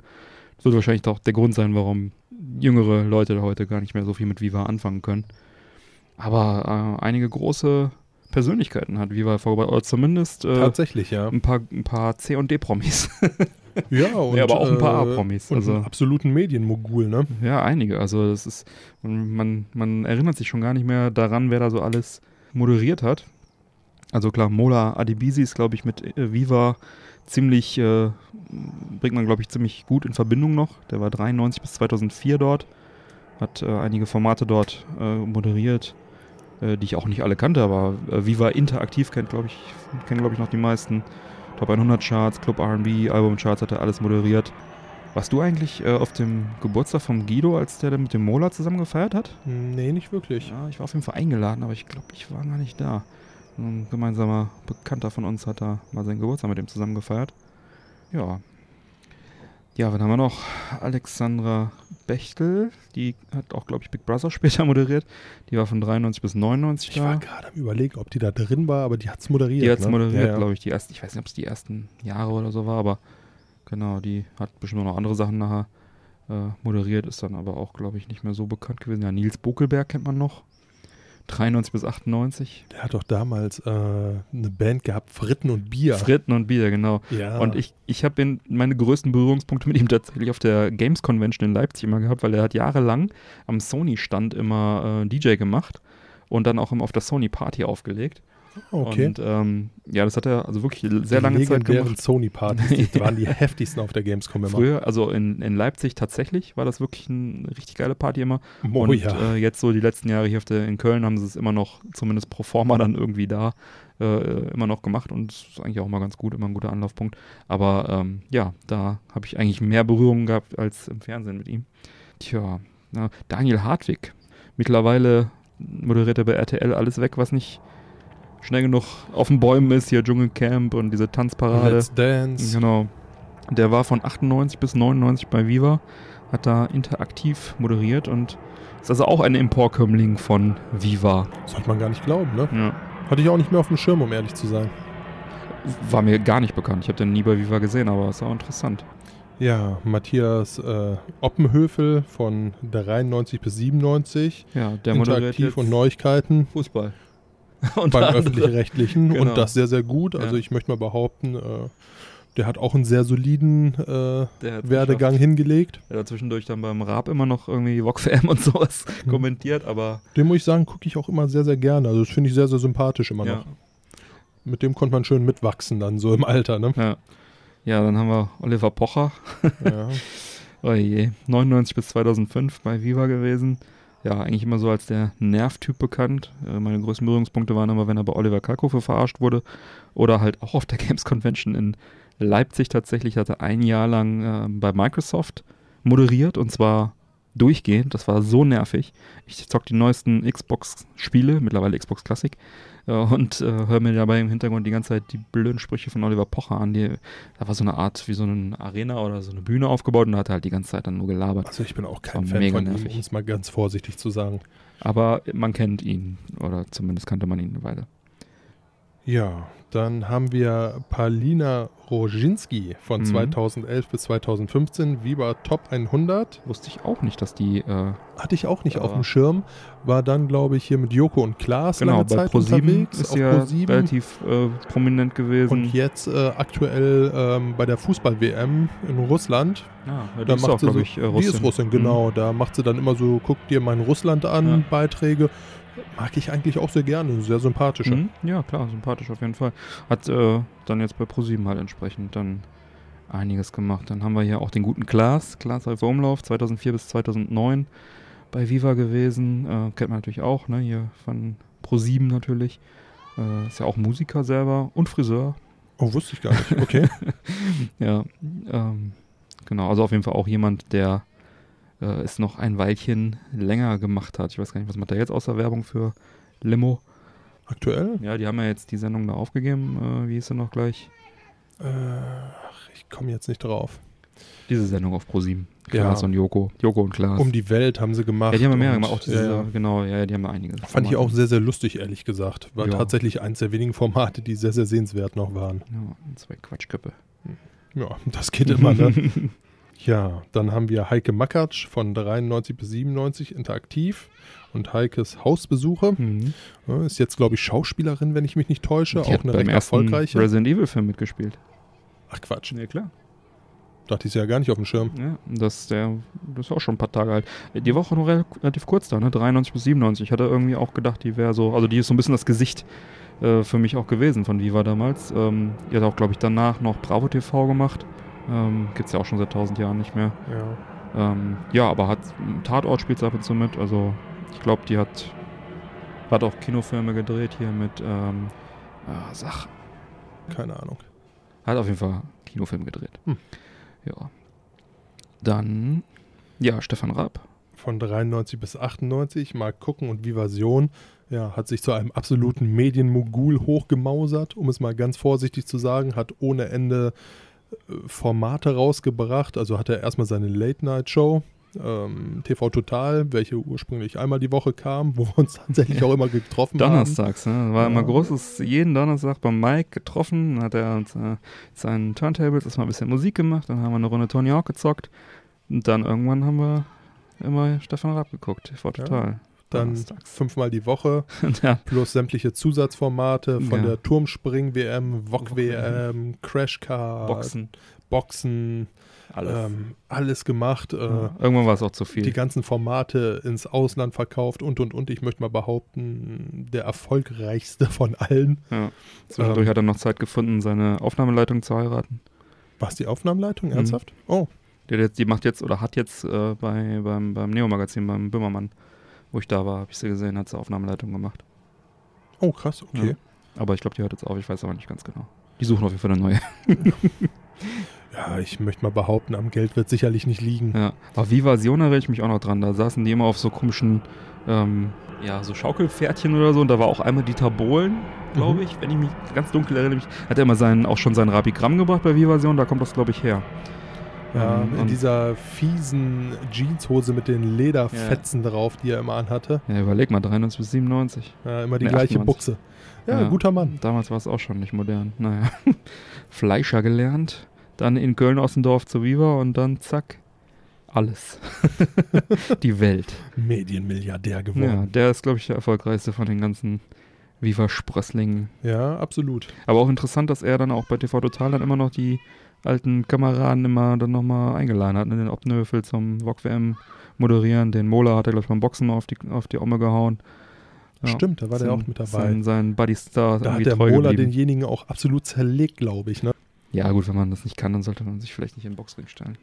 Das wird wahrscheinlich auch der Grund sein, warum jüngere Leute heute gar nicht mehr so viel mit Viva anfangen können. Aber äh, einige große Persönlichkeiten hat Viva vorgebracht, oder zumindest äh, tatsächlich, ja. ein paar, ein paar C- und D-Promis. Ja, und, Ja, aber auch ein paar äh, A-Promis, also- einen absoluten Medienmogul, ne? ja, einige. Also das ist, man, man erinnert sich schon gar nicht mehr daran, wer da so alles moderiert hat. Also klar, Mola Adibisi ist, glaube ich, mit äh, Viva ziemlich, äh, bringt man, glaube ich, ziemlich gut in Verbindung noch. Der war 93 bis 2004 dort, hat äh, einige Formate dort äh, moderiert, die ich auch nicht alle kannte, aber äh, Viva Interaktiv kennt, glaube ich, kennen, glaube ich, noch die meisten. Top 100 Charts, Club R&B, Albumcharts hat er alles moderiert. Warst du eigentlich äh, auf dem Geburtstag vom Guido, als der mit dem Mola zusammen gefeiert hat? Nee, nicht wirklich. Ja, ich war auf jeden Fall eingeladen, aber ich glaube, ich war gar nicht da. Ein gemeinsamer Bekannter von uns hat da mal seinen Geburtstag mit dem zusammen gefeiert. Ja. Ja, wen haben wir noch? Alexandra Bechtel, die hat auch, glaube ich, Big Brother später moderiert. Die war von 93 bis 99 Ich da. war gerade am überlegen, ob die da drin war, aber die hat's moderiert. Die hat es ne? moderiert, ja, ja. glaube ich, die ersten, ich weiß nicht, ob es die ersten Jahre oder so war, aber genau, die hat bestimmt noch andere Sachen nachher äh, moderiert, ist dann aber auch, glaube ich, nicht mehr so bekannt gewesen. Ja, Nils Bokelberg kennt man noch. 93 bis 98. Der hat doch damals äh, eine Band gehabt, Fritten und Bier. Fritten und Bier, genau. ja. Und ich, ich habe meine größten Berührungspunkte mit ihm tatsächlich auf der Games Convention in Leipzig immer gehabt, weil er hat jahrelang am Sony-Stand immer äh, DJ gemacht und dann auch immer auf der Sony-Party aufgelegt. Okay. Und ähm, ja, das hat er also wirklich sehr lange die Zeit legendären gemacht. Sony-Partys, die waren die heftigsten auf der Gamescom immer. Früher, also in, in Leipzig tatsächlich, war das wirklich eine richtig geile Party immer. Oh und ja. äh, jetzt so die letzten Jahre hier der, in Köln haben sie es immer noch, zumindest pro forma dann irgendwie da, äh, immer noch gemacht und es ist eigentlich auch immer ganz gut, immer ein guter Anlaufpunkt. Aber ähm, ja, da habe ich eigentlich mehr Berührungen gehabt als im Fernsehen mit ihm. Tja, na, Daniel Hartwig. Mittlerweile moderiert er bei RTL alles weg, was nicht schnell genug auf den Bäumen ist. Hier Dschungelcamp und diese Tanzparade. Let's Dance. Genau. Der war von 98 bis 99 bei Viva, hat da interaktiv moderiert und ist also auch ein Emporkömmling von Viva. Sollte man gar nicht glauben, ne? Ja. Hatte ich auch nicht mehr auf dem Schirm, um ehrlich zu sein. War mir gar nicht bekannt. Ich habe den nie bei Viva gesehen, aber ist auch interessant. Ja, Matthias äh, Oppenhöfel von 93 bis 97. Ja, der moderiert Interaktiv und Neuigkeiten Fußball. beim Öffentlich-Rechtlichen Genau. und das sehr, sehr gut. Also Ja. ich möchte mal behaupten, äh, Der hat auch einen sehr soliden äh, Werdegang hingelegt. Er hat zwischendurch dann beim Raab immer noch irgendwie VogFM und sowas Mhm. kommentiert, aber Den muss ich sagen, gucke ich auch immer sehr, sehr gerne. Also das finde ich sehr, sehr sympathisch immer ja, noch. Mit dem konnte man schön mitwachsen dann so im Alter, ne? ja. Ja, dann haben wir Oliver Pocher. ja. Oh je, 99 bis 2005 bei Viva gewesen. Ja, eigentlich immer so als der Nervtyp bekannt. Äh, meine größten Berührungspunkte waren immer, wenn er bei Oliver Kalkofe verarscht wurde. Oder halt auch auf der Games Convention in Leipzig tatsächlich. Hat er ein Jahr lang äh, bei Microsoft moderiert und zwar durchgehend. Das war so nervig. Ich zock die neuesten Xbox-Spiele, mittlerweile Xbox Classic, und äh, höre mir dabei im Hintergrund die ganze Zeit die blöden Sprüche von Oliver Pocher an. Die, da war so eine Art wie so eine Arena oder so eine Bühne aufgebaut und da hat er halt die ganze Zeit dann nur gelabert. Also ich bin auch kein Fan von ihm, nervig. um es mal ganz vorsichtig zu sagen. Aber man kennt ihn oder zumindest kannte man ihn eine Weile. Ja, dann haben wir Palina Roginski von Mhm. 2011 bis 2015, Viva Top 100. Wusste ich auch nicht, dass die äh, Hatte ich auch nicht Ja. auf dem Schirm. War dann, glaube ich, hier mit Joko und Klaas genau lange bei Zeit ProSieben unterwegs. ist auf ja ProSieben. relativ äh, prominent gewesen. Und jetzt äh, aktuell ähm, bei der Fußball-WM in Russland. ja, ja, die Da ist macht auch, sie glaube so, ich, äh, Die Russin. ist Russin, genau. Da macht sie dann immer so, guck dir mein Russland an, Ja. Beiträge. Mag ich eigentlich auch sehr gerne. Sehr sympathische. Mhm. Ja, klar, sympathisch auf jeden Fall. Hat äh, dann jetzt bei ProSieben halt entsprechend dann einiges gemacht. Dann haben wir hier auch den guten Klaas, Klaas als Umlauf, 2004 bis 2009 bei Viva gewesen. Äh, kennt man natürlich auch, ne, hier von ProSieben natürlich. Äh, ist ja auch Musiker selber und Friseur. Oh, wusste ich gar nicht. Okay. Ja, ähm, genau. Also auf jeden Fall auch jemand, der äh, es noch ein Weilchen länger gemacht hat. Ich weiß gar nicht, was macht er jetzt außer Werbung für Limo? Aktuell? Ja, die haben ja jetzt die Sendung da aufgegeben. Äh, wie hieß sie noch gleich? Äh, ich komme jetzt nicht drauf. Diese Sendung auf Pro7. Ja. Klaas und Joko. Joko und Klaas. Um die Welt haben sie gemacht. ja, die haben ja mehr und- gemacht. Auch diese, ja, ja. Genau, ja, ja, die haben da einige. Fand ich auch sehr, sehr lustig, ehrlich gesagt. War Ja. tatsächlich eins der wenigen Formate, die sehr, sehr sehenswert noch waren. Ja, zwei Quatschköppe. Ja, das geht immer, ne? ja, dann haben wir Heike Makatsch von 93 bis 97 interaktiv und Heikes Hausbesuche. Mhm. Ist jetzt, glaube ich, Schauspielerin, wenn ich mich nicht täusche. Die auch eine recht erfolgreiche. Resident Evil Film mitgespielt. Ach Quatsch, Ja, klar. dachte ich ja gar nicht auf dem Schirm. Ja, das, der, das ist auch schon ein paar Tage alt. Die war auch noch rel- relativ kurz da, ne? 93 bis 97. Ich hatte irgendwie auch gedacht, die wäre so, also die ist so ein bisschen das Gesicht äh, für mich auch gewesen von Viva damals. Ähm, die hat auch, glaube ich, danach noch Bravo TV gemacht. Ähm, Gibt es ja auch schon seit tausend Jahren nicht mehr. Ja. Ähm, ja, aber hat Tatort spielt ab und zu mit. Also ich glaube, die hat, hat auch Kinofilme gedreht hier mit ähm, ah, Sach. Keine Ahnung. Hat auf jeden Fall Kinofilm gedreht. Hm. Ja. Dann, ja, Stefan Raab. Von 93 bis 98, mal gucken und Vivasion, ja, hat sich zu einem absoluten Medienmogul hochgemausert, um es mal ganz vorsichtig zu sagen, hat ohne Ende äh, Formate rausgebracht. Also hat er erstmal seine Late-Night-Show, ähm, TV Total, welche ursprünglich einmal die Woche kam, wo wir uns tatsächlich auch immer getroffen haben. Donnerstags, ne? War immer Ja. großes, jeden Donnerstag beim Mike getroffen, dann hat er uns äh, seinen Turntables erstmal ein bisschen Musik gemacht, dann haben wir eine Runde Tony Hawk gezockt und dann irgendwann haben wir immer Stefan Raab geguckt, TV Total. Dann Donnerstags. fünfmal die Woche, ja, plus sämtliche Zusatzformate von Ja. der Turmspring-WM, VOG-WM, Crashcar, Boxen, Boxen, alles. ähm, alles gemacht. Äh, ja. Irgendwann war es auch zu viel. die ganzen Formate ins Ausland verkauft und und und. Ich möchte mal behaupten, der erfolgreichste von allen. Ja. Zwischendurch Ähm. hat er noch Zeit gefunden, seine Aufnahmeleitung zu heiraten. War es die Aufnahmeleitung? Mhm. Ernsthaft? Oh, Die, hat jetzt, die macht jetzt oder hat jetzt äh, bei, beim, beim Neo-Magazin, beim Böhmermann, wo ich da war, habe ich sie gesehen, hat sie Aufnahmeleitung gemacht. oh krass, okay. Aber ich glaube, die hört jetzt auf, ich weiß aber nicht ganz genau. Die suchen auf jeden Fall eine neue. Ja, ich möchte mal behaupten, am Geld wird sicherlich nicht liegen. Ja. Aber Vivasion erinnere ich mich auch noch dran. Da saßen die immer auf so komischen, ähm, ja, so Schaukelpferdchen oder so. Und da war auch einmal Dieter Bohlen, glaube Mhm. ich, wenn ich mich ganz dunkel erinnere. Mich, hat er immer seinen, auch schon sein Rabigramm gebracht bei Vivasion. Da kommt das, glaube ich, her. Ja, Ähm, in dieser fiesen Jeanshose mit den Lederfetzen drauf, die er immer anhatte. Ja, überleg mal, 93 bis 97. Ja, immer die Nee, gleiche 98. Buchse. Ja, Ja. guter Mann. Damals war es auch schon nicht modern. Naja. Fleischer gelernt, dann in Köln-Ossendorf zu Viva und dann zack, alles. Die Welt. Medienmilliardär Ja, geworden. der ist, glaube ich, der erfolgreichste von den ganzen Viva-Sprösslingen. Ja, absolut. Aber auch interessant, dass er dann auch bei TV Total dann immer noch die alten Kameraden immer dann nochmal eingeladen hat. Ne? Den Obnöfel zum VOG-WM moderieren, den Mola hat er, glaube ich, beim Boxen mal auf die, auf die Omme gehauen. Ja, Stimmt, da war der auch mit dabei. Sein, sein Buddy Star da hat der Mola geblieben. denjenigen auch absolut zerlegt, glaube ich. Ne? Ja, gut, wenn man das nicht kann, dann sollte man sich vielleicht nicht in den Boxring stellen.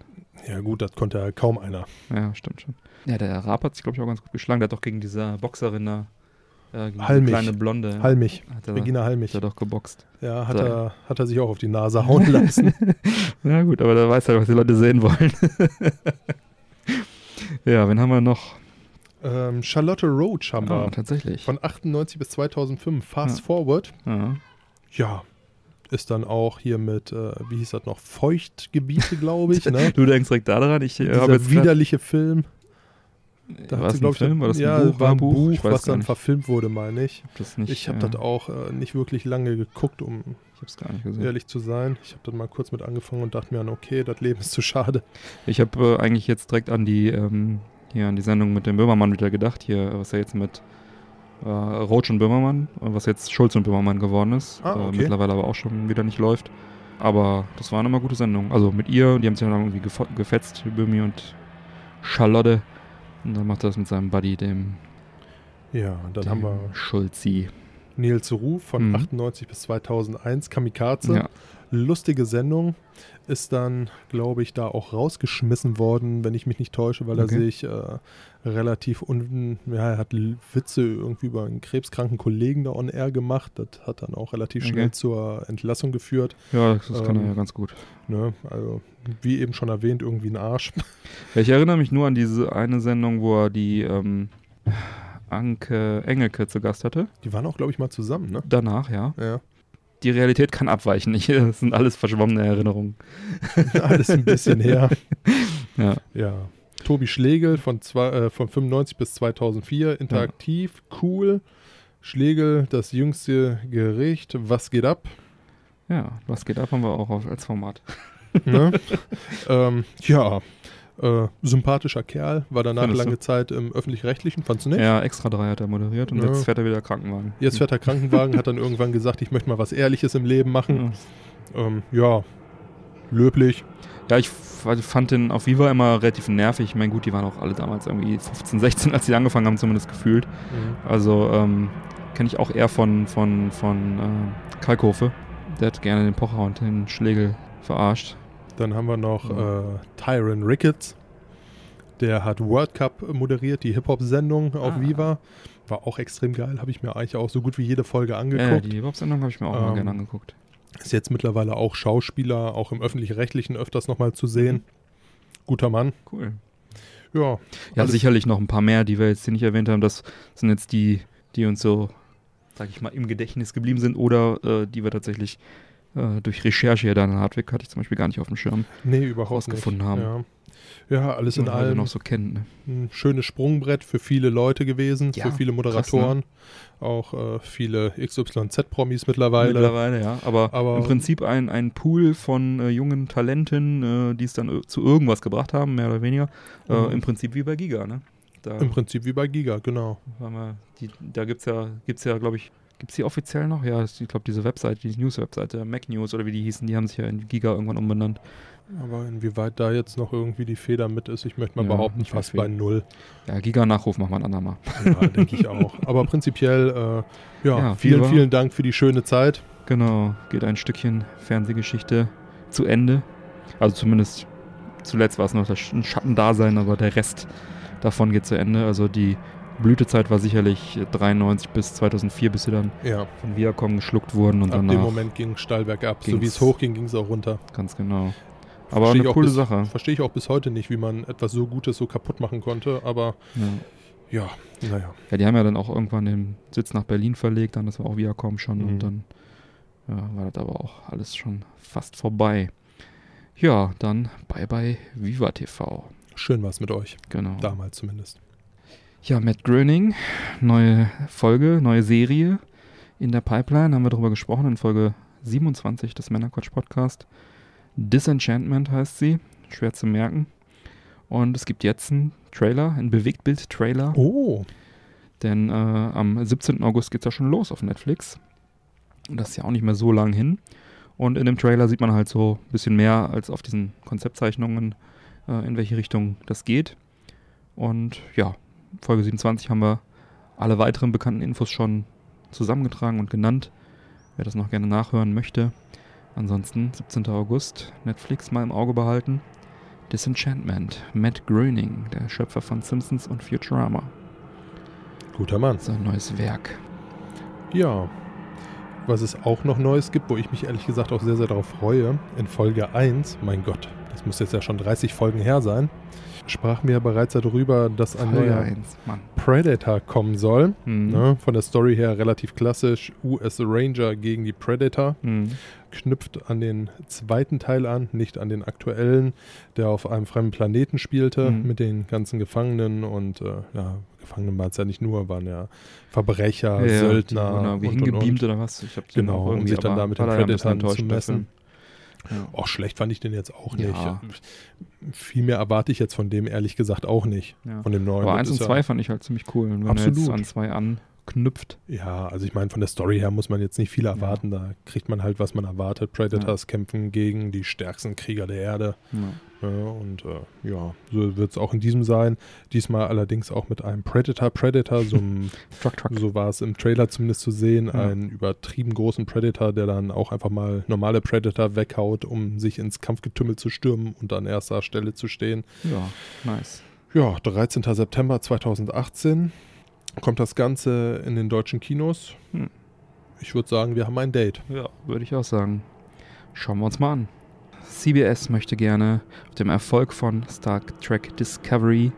Ja gut, das konnte ja kaum einer. Ja, stimmt schon. Ja, der Raab hat sich, glaube ich, auch ganz gut geschlagen. Der hat doch gegen diese Boxerin da, äh, gegen Halmich. kleine Blonde, Halmich, hat er, Regina hat Halmich. er doch geboxt. Ja, hat So. er, hat er sich auch auf die Nase hauen lassen. Ja, gut, aber da weiß er, was die Leute sehen wollen. ja, wen haben wir noch? ähm, Charlotte Roach haben Ah, wir. tatsächlich. Von 98 bis 2005. Fast Ja. Forward. Ja. Ja. Ist dann auch hier mit, äh, wie hieß das noch, Feuchtgebiete, glaube ich. Ne? Du denkst direkt daran. Ich äh, habe Dieser widerliche Film. Da war es ein Film? War das ja, ein Buch? war ein Buch, weiß was dann nicht. verfilmt wurde, meine ich. Ich habe das nicht. Ich habe äh, das auch äh, nicht wirklich lange geguckt, um ehrlich zu sein. Ich habe dann mal kurz mit angefangen und dachte mir dann, okay, das Leben ist zu schade. Ich habe äh, eigentlich jetzt direkt an die ähm, hier an die Sendung mit dem Böhmermann wieder gedacht. Hier, was ja jetzt mit äh, Roach und Böhmermann, äh, was jetzt Schulz und Böhmermann geworden ist. Ah, äh, okay. mittlerweile aber auch schon wieder nicht läuft. Aber das waren immer gute Sendungen. Also mit ihr, die haben sich dann irgendwie gefetzt, Böhmi und Charlotte. Und dann macht er das mit seinem Buddy, dem, Ja, und dann dem haben wir Schulzi. Nils Ruf von Mhm. 98 bis 2001, Kamikaze. Ja. Lustige Sendung. Ist dann, glaube ich, da auch rausgeschmissen worden, wenn ich mich nicht täusche, weil Okay. er sich äh, relativ un ja, er hat Witze irgendwie über einen krebskranken Kollegen da on air gemacht. Das hat dann auch relativ Okay. schnell zur Entlassung geführt. Ja, das, das kann er Ähm, ja ganz gut. Ne? Also, wie eben schon erwähnt, irgendwie ein Arsch. Ich erinnere mich nur an diese eine Sendung, wo er die ähm, Anke Engelke zu Gast hatte. Die waren auch, glaube ich, mal zusammen, ne? Danach, ja. Ja. Die Realität kann abweichen. Ich, das sind alles verschwommene Erinnerungen. Alles ein bisschen her. Ja. Ja. Tobi Schlegel von, zwei, äh, von 95 bis 2004, interaktiv, cool. Schlegel, das jüngste Gericht, was geht ab? Ja, was geht ab, haben wir auch als Format. Ne? ähm, ja, äh, sympathischer Kerl, war danach Findest du? lange Zeit im Öffentlich-Rechtlichen, fandst du nicht? Ja, extra drei hat er moderiert und Ja. jetzt fährt er wieder Krankenwagen. Jetzt fährt er Krankenwagen, hat dann irgendwann gesagt, ich möchte mal was Ehrliches im Leben machen. Ja. Ähm, ja, löblich. Ja, ich also fand den auf Viva immer relativ nervig. Ich meine, gut, die waren auch alle damals irgendwie 15, 16, als sie angefangen haben, zumindest gefühlt. Also ähm, kenne ich auch eher von, von, von äh, Kalkofe. Der hat gerne den Pocher und den Schlegel verarscht. Dann haben wir noch Ja. äh, Tyron Ricketts. Der hat World Cup moderiert, die Hip-Hop-Sendung auf Ah. Viva. War auch extrem geil, habe ich mir eigentlich auch so gut wie jede Folge Ja, angeguckt. die Hip-Hop-Sendung habe ich mir auch mal Ähm, gerne angeguckt. Ist jetzt mittlerweile auch Schauspieler, auch im Öffentlich-Rechtlichen öfters nochmal zu sehen. Guter Mann. Cool. Ja, Ja, sicherlich noch ein paar mehr, die wir jetzt hier nicht erwähnt haben. Das sind jetzt die, die uns so, sag ich mal, im Gedächtnis geblieben sind oder äh, die wir tatsächlich äh, durch Recherche hier, Dan Hartwig hatte ich zum Beispiel gar nicht auf dem Schirm, nee, überhaupt rausgefunden nicht. haben. Ja. Ja, alles in allem noch so kennt. Ne? ein schönes Sprungbrett für viele Leute gewesen, Ja, für viele krass, Moderatoren, auch äh, viele XYZ-Promis mittlerweile. Mittlerweile, ja. Aber, Aber- im Prinzip ein, ein Pool von äh, jungen Talenten, äh, die es dann ö- zu irgendwas gebracht haben, mehr oder weniger. Äh, Mhm. Im Prinzip wie bei Giga, ne? Da, Im Prinzip wie bei Giga, genau. wir, die, da gibt's ja, gibt's ja, glaube ich, gibt's die offiziell noch? Ja, ich glaube, diese Webseite, die News-Webseite, Mac News oder wie die hießen, die haben sich ja in Giga irgendwann umbenannt. Aber inwieweit da jetzt noch irgendwie die Feder mit ist, ich möchte mal Ja, behaupten, fast bei null. Ja, Giga-Nachruf machen wir ein andermal. Ja, denke ich auch. Aber prinzipiell, äh, ja, Ja, vielen, vielen Dank für die schöne Zeit. Genau, geht ein Stückchen Fernsehgeschichte zu Ende. Also zumindest zuletzt war es noch ein Schattendasein, aber der Rest davon geht zu Ende. Also die Blütezeit war sicherlich 93 bis 2004, bis sie dann Ja, von Viacom geschluckt wurden und ab danach dem Moment ging steil bergab. So wie es hochging, ging es auch runter. ganz genau. Aber Versteh ich eine coole bis, Sache. Verstehe ich auch bis heute nicht, wie man etwas so Gutes so kaputt machen konnte. Aber Ja. ja, naja. ja, die haben ja dann auch irgendwann den Sitz nach Berlin verlegt, dann das war auch Viacom schon Mhm. und dann ja, war das aber auch alles schon fast vorbei. Ja, dann bye bye Viva TV. Schön war es mit euch. Genau. Damals zumindest. Ja, Matt Groening, neue Folge, neue Serie in der Pipeline, haben wir darüber gesprochen in Folge 27 des Männerquatsch Podcast. Disenchantment heißt sie, schwer zu merken. Und es gibt jetzt einen Trailer, einen Bewegtbild-Trailer, Oh, denn äh, am 17. August geht es ja schon los auf Netflix. Und das ist ja auch nicht mehr so lang hin. Und in dem Trailer sieht man halt so ein bisschen mehr als auf diesen Konzeptzeichnungen, äh, in welche Richtung das geht. Und ja, Folge 27 haben wir alle weiteren bekannten Infos schon zusammengetragen und genannt. Wer das noch gerne nachhören möchte. Ansonsten 17. August, Netflix mal im Auge behalten. Disenchantment, Matt Groening, der Schöpfer von Simpsons und Futurama. Guter Mann. Sein neues Werk. Ja. Was es auch noch Neues gibt, wo ich mich ehrlich gesagt auch sehr, sehr darauf freue, in Folge 1, mein Gott, das muss jetzt ja schon 30 Folgen her sein, sprachen wir bereits darüber, dass ein neuer 1, Mann. Predator kommen soll. Mhm. Ne? Von der Story her relativ klassisch. US Ranger gegen die Predator. Mhm. Knüpft an den zweiten Teil an, nicht an den aktuellen, der auf einem fremden Planeten spielte Mhm. mit den ganzen Gefangenen und äh, ja, Gefangenen waren es ja nicht nur, waren ja Verbrecher, Ja, Söldner und, und, hingebeamt oder was? Ich hab Genau, um sich dann da mit den Predators zu messen. Ja. Oh, schlecht fand ich den jetzt auch nicht. Ja. Viel mehr erwarte ich jetzt von dem ehrlich gesagt auch nicht. Ja. Von dem neuen. Aber Das 1 und ist ja- 2 fand ich halt ziemlich cool. Und wenn Absolut. er jetzt an 2 anknüpft, Ja, also ich meine, von der Story her muss man jetzt nicht viel erwarten. Da kriegt man halt, was man erwartet. Predators kämpfen gegen die stärksten Krieger der Erde. ja. Ja, und äh, ja, so wird es auch in diesem sein. Diesmal allerdings auch mit einem Predator-Predator, so, einem- Truck, Truck. so war es im Trailer zumindest zu sehen. Ja. Einen übertrieben großen Predator, der dann auch einfach mal normale Predator weghaut, um sich ins Kampfgetümmel zu stürmen und an erster Stelle zu stehen. Ja, nice. Ja, 13. September 2018 kommt das Ganze in den deutschen Kinos. Hm. Ich würde sagen, wir haben ein Date. Ja, würde ich auch sagen. Schauen wir uns mal an. CBS möchte gerne auf dem Erfolg von Star Trek Discovery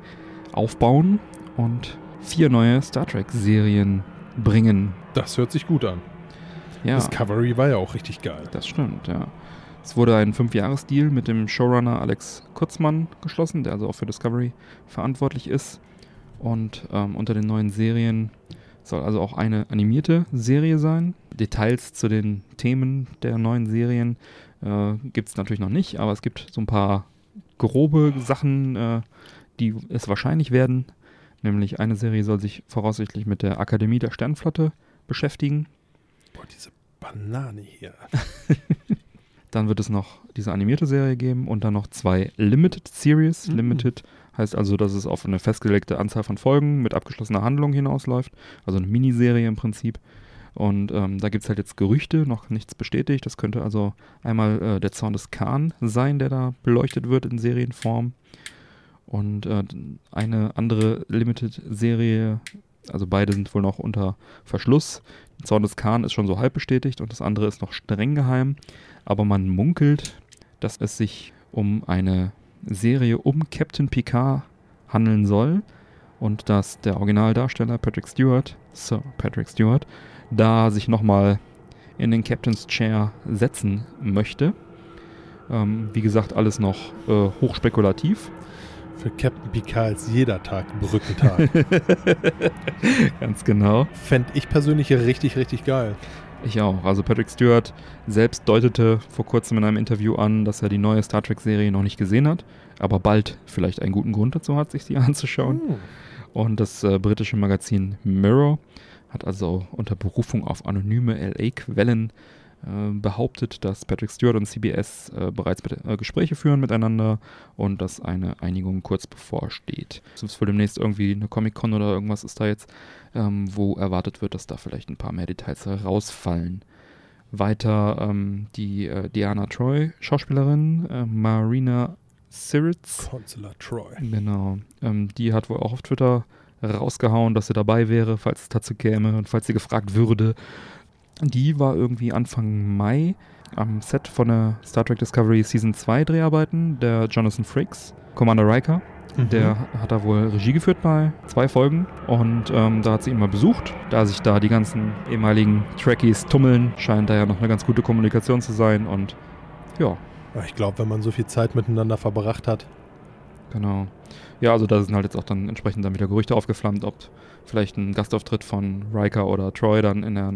aufbauen und vier neue Star Trek-Serien bringen. Das hört sich gut an. Ja, Discovery war ja auch richtig geil. das stimmt, ja. Es wurde ein Fünfjahres-Deal mit dem Showrunner Alex Kurzmann geschlossen, der also auch für Discovery verantwortlich ist. Und ähm, unter den neuen Serien soll also auch eine animierte Serie sein. Details zu den Themen der neuen Serien äh, gibt es natürlich noch nicht, aber es gibt so ein paar grobe Sachen, äh, die es wahrscheinlich werden. Nämlich eine Serie soll sich voraussichtlich mit der Akademie der Sternflotte beschäftigen. Boah, diese Banane hier. Dann wird es noch diese animierte Serie geben und dann noch zwei Limited Series. Mhm. Limited heißt also, dass es auf eine festgelegte Anzahl von Folgen mit abgeschlossener Handlung hinausläuft. Also eine Miniserie im Prinzip. Und ähm, da gibt es halt jetzt Gerüchte, noch nichts bestätigt. Das könnte also einmal äh, der Zorn des Khan sein, der da beleuchtet wird in Serienform. Und äh, eine andere Limited-Serie, also beide sind wohl noch unter Verschluss. Zorn des Khan ist schon so halb bestätigt und das andere ist noch streng geheim. Aber man munkelt, dass es sich um eine Serie um Captain Picard handeln soll und dass der Originaldarsteller Patrick Stewart, Sir Patrick Stewart, da sich nochmal in den Captain's Chair setzen möchte. Ähm, wie gesagt, alles noch äh, hochspekulativ. Für Captain Picard ist jeder Tag Brückentag. Ganz genau. Fände ich persönlich richtig, richtig geil. Ich auch. Also Patrick Stewart selbst deutete vor kurzem in einem Interview an, dass er die neue Star Trek-Serie noch nicht gesehen hat, aber bald vielleicht einen guten Grund dazu hat, sich die anzuschauen. Hm. Und das äh, britische Magazin Mirror hat also unter Berufung auf anonyme LA-Quellen behauptet, dass Patrick Stewart und CBS äh, bereits äh, Gespräche führen miteinander und dass eine Einigung kurz bevorsteht. Es ist wohl demnächst irgendwie eine Comic-Con oder irgendwas ist da jetzt, ähm, wo erwartet wird, dass da vielleicht ein paar mehr Details rausfallen. Weiter ähm, die äh, Diana Troy, Schauspielerin, äh, Marina Siritz, Consular Troy. Genau. Ähm, die hat wohl auch auf Twitter rausgehauen, dass sie dabei wäre, falls es dazu käme und falls sie gefragt würde. Die war irgendwie Anfang Mai am Set von der Star Trek Discovery Season 2 Dreharbeiten, der Jonathan Frakes, Commander Riker. Mhm. Der hat da wohl Regie geführt bei zwei Folgen und ähm, da hat sie ihn mal besucht. Da sich da die ganzen ehemaligen Trekkies tummeln, scheint da ja noch eine ganz gute Kommunikation zu sein und ja, Ja, Ich glaube, wenn man so viel Zeit miteinander verbracht hat, Genau. Ja, also da sind halt jetzt auch dann entsprechend dann wieder Gerüchte aufgeflammt, ob vielleicht ein Gastauftritt von Riker oder Troy dann in der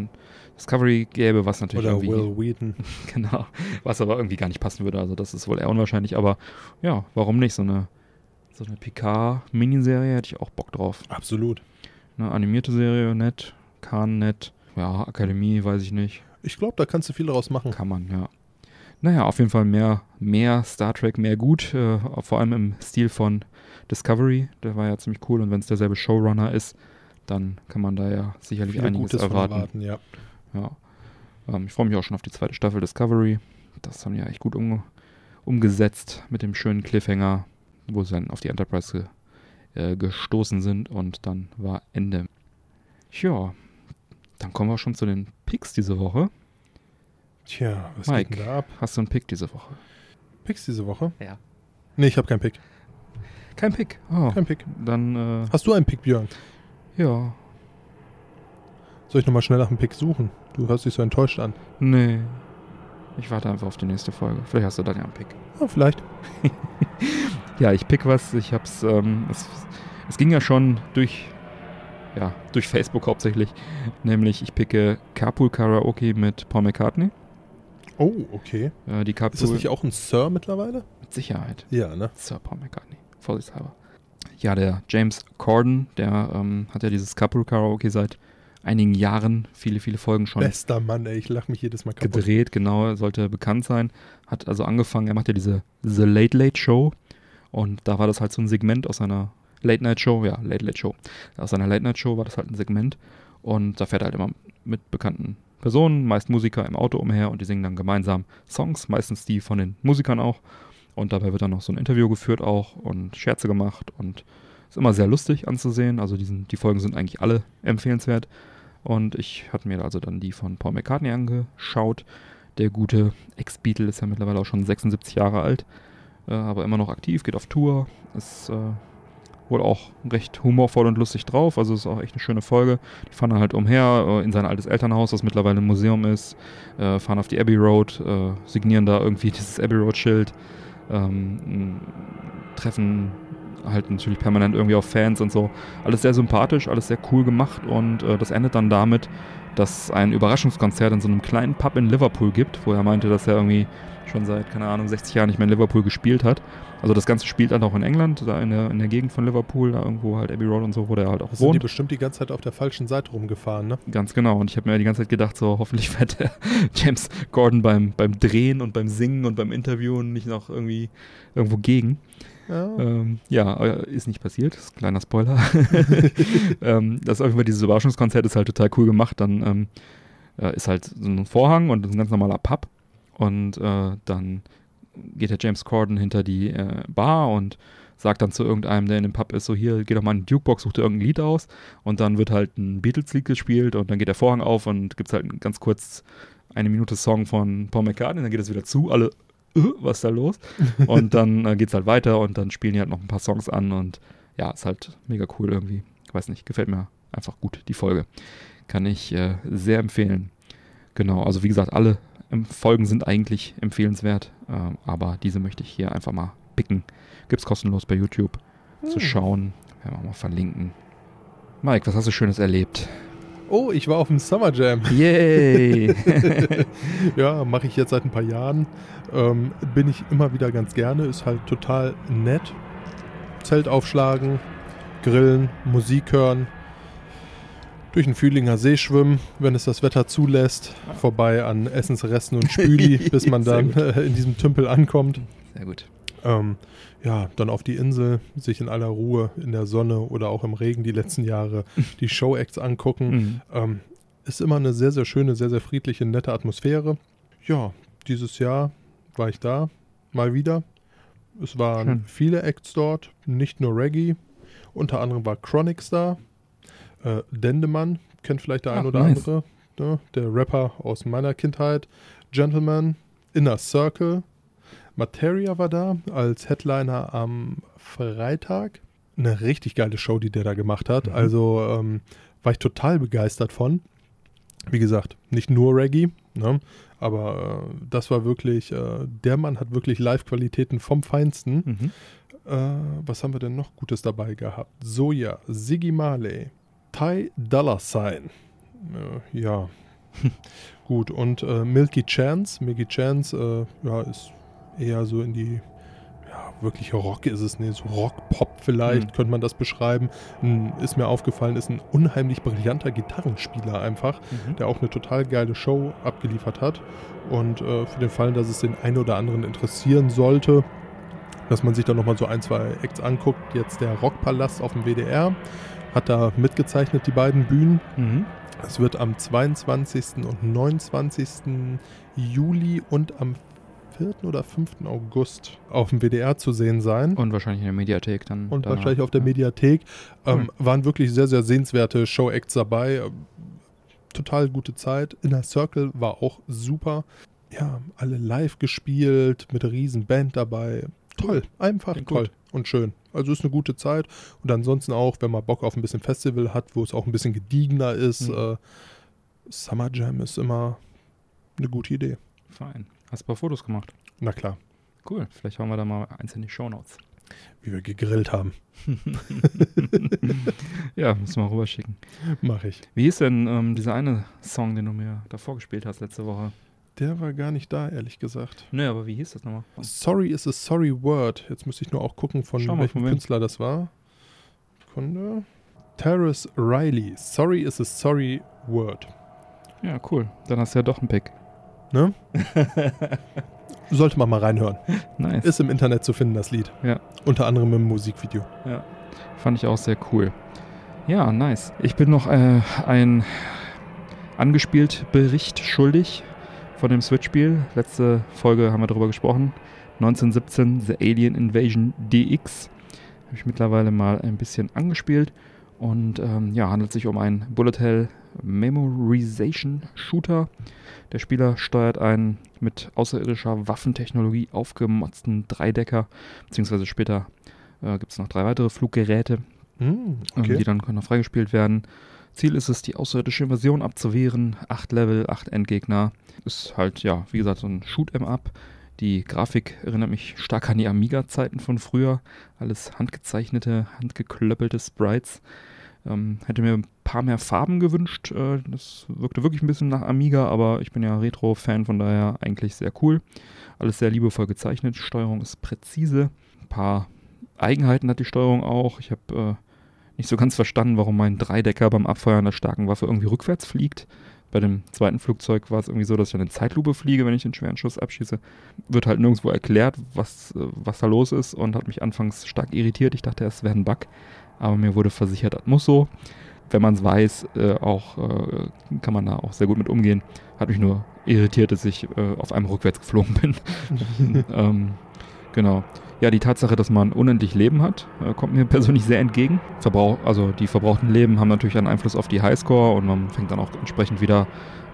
Discovery gäbe, was natürlich oder irgendwie Will Wheaton. genau, was aber irgendwie gar nicht passen würde. Also das ist wohl eher unwahrscheinlich, aber ja, warum nicht so eine so eine Picard-Miniserie hätte ich auch Bock drauf. Absolut. Eine animierte Serie, nett, Khan nett, ja, Akademie, weiß ich nicht, Ich glaube, da kannst du viel draus machen. kann man, ja. Naja, auf jeden Fall mehr, mehr Star Trek, mehr gut, äh, vor allem im Stil von Discovery. Der war ja ziemlich cool und wenn es derselbe Showrunner ist, dann kann man da ja sicherlich Viel einiges Gutes erwarten. erwarten, ja. Ja. Ähm, ich freue mich auch schon auf die zweite Staffel Discovery. Das haben die ja echt gut umge umgesetzt mit dem schönen Cliffhanger, wo sie dann auf die Enterprise ge äh, gestoßen sind und dann war Ende. Ja, dann kommen wir schon zu den Picks diese Woche. Tja, was Mike. geht denn da ab? Hast du einen Pick diese Woche? Picks diese Woche? Ja. Nee, ich habe keinen Pick. Kein Pick. Oh, Kein Pick. dann, äh, Hast du einen Pick, Björn? ja. Soll ich nochmal schnell nach einem Pick suchen? Du hörst dich so enttäuscht an. Nee. Ich warte einfach auf die nächste Folge. Vielleicht hast du dann ja einen Pick. Ja, vielleicht. Ja, ich pick was. Ich hab's, ähm, es, es ging ja schon durch, ja, durch Facebook hauptsächlich. Nämlich, ich picke Carpool Karaoke mit Paul McCartney. Oh, okay. Äh, die Ist das Carpool nicht auch ein Sir mittlerweile? mit Sicherheit. Ja, ne? Sir Paul McCartney. Vorsichtshalber. Ja, der James Corden, der ähm, hat ja dieses Carpool Karaoke seit einigen Jahren, viele, viele Folgen schon Bester Mann, ey. Ich lach mich jedes Mal kaputt. gedreht, genau, er sollte bekannt sein. Hat also angefangen, er macht ja diese The Late Late Show und da war das halt so ein Segment aus seiner Late Night Show, ja, Late Late Show. Aus seiner Late Night Show war das halt ein Segment und da fährt er halt immer mit bekannten Personen, meist Musiker im Auto umher und die singen dann gemeinsam Songs, meistens die von den Musikern auch. Und dabei wird dann noch so ein Interview geführt auch und Scherze gemacht und ist immer sehr lustig anzusehen. Also diesen, die Folgen sind eigentlich alle empfehlenswert. Und ich hatte mir also dann die von Paul McCartney angeschaut. Der gute Ex-Beatle ist ja mittlerweile auch schon 76 Jahre alt, äh, aber immer noch aktiv, geht auf Tour, ist äh, wohl auch recht humorvoll und lustig drauf. Also ist auch echt eine schöne Folge. Die fahren halt umher äh, in sein altes Elternhaus, das mittlerweile ein Museum ist, äh, fahren auf die Abbey Road, äh, signieren da irgendwie dieses Abbey Road-Schild, ähm, treffen halt natürlich permanent irgendwie auf Fans und so. Alles sehr sympathisch, alles sehr cool gemacht und äh, das endet dann damit, dass ein Überraschungskonzert in so einem kleinen Pub in Liverpool gibt, wo er meinte, dass er irgendwie schon seit, keine Ahnung, 60 Jahren nicht mehr in Liverpool gespielt hat. Also das Ganze spielt dann auch in England, da in der, in der Gegend von Liverpool, da irgendwo halt Abbey Road und so, wo der halt auch sind die wohnt. bestimmt die ganze Zeit auf der falschen Seite rumgefahren, ne? Ganz genau. Und ich habe mir die ganze Zeit gedacht, so hoffentlich fährt der James Gordon beim, beim Drehen und beim Singen und beim Interviewen nicht noch irgendwie irgendwo gegen. Ja. Ähm, ja, äh, ist nicht passiert. Ist ein kleiner Spoiler. ähm, das ist auf jeden Fall dieses Überraschungskonzert ist halt total cool gemacht. Dann ähm, äh, ist halt so ein Vorhang und ein ganz normaler Pub. Und äh, dann geht der James Corden hinter die äh, Bar und sagt dann zu irgendeinem, der in dem Pub ist, so hier, geh doch mal in die Jukebox, such dir irgendein Lied aus. Und dann wird halt ein Beatles-Lied gespielt und dann geht der Vorhang auf und gibt es halt ganz kurz eine Minute Song von Paul McCartney, dann geht es wieder zu, alle, was ist da los? Und dann äh, geht es halt weiter und dann spielen die halt noch ein paar Songs an und ja, ist halt mega cool irgendwie. Ich weiß nicht, gefällt mir einfach gut, die Folge. Kann ich äh, sehr empfehlen. Genau, also wie gesagt, alle Folgen sind eigentlich empfehlenswert, ähm, aber diese möchte ich hier einfach mal picken. Gibt's kostenlos bei YouTube zu Hm. schauen. Werden wir mal verlinken. Mike, was hast du Schönes erlebt? Oh, ich war auf dem Summer Jam. Yay! ja, mache ich jetzt seit ein paar Jahren. Ähm, bin ich immer wieder ganz gerne. Ist halt total nett. Zelt aufschlagen, grillen, Musik hören, durch den Fühlinger See schwimmen, wenn es das Wetter zulässt. Vorbei an Essensresten und Spüli, bis man dann äh, in diesem Tümpel ankommt. Sehr gut. Ähm, ja, dann auf die Insel, sich in aller Ruhe in der Sonne oder auch im Regen die letzten Jahre die Show-Acts angucken. Mhm. Ähm, ist immer eine sehr, sehr schöne, sehr, sehr friedliche, nette Atmosphäre. Ja, dieses Jahr war ich da, mal wieder. Es waren Schön. viele Acts dort, nicht nur Reggae. Unter anderem war Chronix da. Äh, Dendemann, kennt vielleicht der ein Ach, oder nice. andere. Ne? Der Rapper aus meiner Kindheit. Gentleman, Inner Circle. Materia war da als Headliner am Freitag. Eine richtig geile Show, die der da gemacht hat. Mhm. Also ähm, war ich total begeistert von. Wie gesagt, nicht nur Reggae, ne? aber äh, das war wirklich, äh, der Mann hat wirklich Live-Qualitäten vom Feinsten. Mhm. Äh, was haben wir denn noch Gutes dabei gehabt? Soja, Siggy Marley, Ty Dollar Sign. Äh, ja, gut. Und äh, Milky Chance. Milky Chance äh, ja, ist eher so in die ja, wirklich Rock ist es nicht, so Rock-Pop vielleicht Mhm. könnte man das beschreiben. Ein, ist mir aufgefallen, ist ein unheimlich brillanter Gitarrenspieler einfach, der auch eine total geile Show abgeliefert hat. Und äh, für den Fall, dass es den einen oder anderen interessieren sollte, dass man sich da nochmal so ein, zwei Acts anguckt. Jetzt der Rockpalast auf dem WDR hat da mitgezeichnet, die beiden Bühnen. Mhm. Es wird am 22. und 29. Juli und am 4. oder 5. August auf dem WDR zu sehen sein. Und wahrscheinlich in der Mediathek dann. Und danach. wahrscheinlich auf der Ja. Mediathek. Ähm, Cool. Waren wirklich sehr, sehr sehenswerte Show-Acts dabei. Ähm, Total gute Zeit. Inner Circle war auch super. Ja, alle live gespielt, mit einer riesen Band dabei. Toll, einfach Klingt toll gut. und schön. Also ist eine gute Zeit. Und ansonsten auch, wenn man Bock auf ein bisschen Festival hat, wo es auch ein bisschen gediegener ist, Mhm. äh, Summer Jam ist immer eine gute Idee. Fein. Hast ein paar Fotos gemacht. Na klar, Cool. Vielleicht hauen wir da mal eins in die Shownotes. wie wir gegrillt haben. ja, müssen wir rüberschicken. Mache ich. Wie hieß denn ähm, dieser eine Song, den du mir davor gespielt hast letzte Woche? Der war gar nicht da, ehrlich gesagt. Nö, aber wie hieß das nochmal? Sorry is a sorry word. Jetzt müsste ich nur auch gucken, von mal, welchem. Künstler das war. Sekunde. Terrace Riley. Sorry is a sorry word. Ja, cool. Dann hast du ja doch einen Pick. Ne? Sollte man mal reinhören. Nice. Ist im Internet zu finden, das Lied. Ja. Unter anderem im Musikvideo. Fand ich auch sehr cool. Ja, nice. Ich bin noch äh, ein angespielt Bericht schuldig von dem Switch-Spiel. Letzte Folge haben wir darüber gesprochen. 1917 The Alien Invasion DX. Habe ich mittlerweile mal ein bisschen angespielt. Und ähm, ja, handelt sich um einen Bullet Hell Memorization Shooter. Der Spieler steuert einen mit außerirdischer Waffentechnologie aufgemotzten Dreidecker, beziehungsweise später äh, gibt es noch drei weitere Fluggeräte, ähm, okay. die dann können noch freigespielt werden. Ziel ist es, die außerirdische Invasion abzuwehren. Acht Level, acht Endgegner. Ist halt, ja, wie gesagt, so ein Shoot'em Up. Die Grafik erinnert mich stark an die Amiga-Zeiten von früher. Alles handgezeichnete, handgeklöppelte Sprites. Ähm, hätte mir paar mehr Farben gewünscht. Äh, das wirkte wirklich ein bisschen nach Amiga, aber ich bin ja Retro-Fan, von daher eigentlich sehr cool. Alles sehr liebevoll gezeichnet. Steuerung ist präzise. Ein paar Eigenheiten hat die Steuerung auch. Ich habe äh, nicht so ganz verstanden, warum mein Dreidecker beim Abfeuern der starken Waffe irgendwie rückwärts fliegt. Bei dem zweiten Flugzeug war es irgendwie so, dass ich in Zeitlupe fliege, wenn ich den schweren Schuss abschieße. Wird halt nirgendwo erklärt, was, äh, was da los ist und hat mich anfangs stark irritiert. Ich dachte, es wäre ein Bug, aber mir wurde versichert, das muss so. Wenn man es weiß, äh, auch äh, kann man da auch sehr gut mit umgehen. Hat mich nur irritiert, dass ich äh, auf einmal rückwärts geflogen bin. ähm, genau. Ja, die Tatsache, dass man unendlich Leben hat, äh, kommt mir persönlich sehr entgegen. Verbrauch, also die verbrauchten Leben haben natürlich einen Einfluss auf die Highscore und man fängt dann auch entsprechend wieder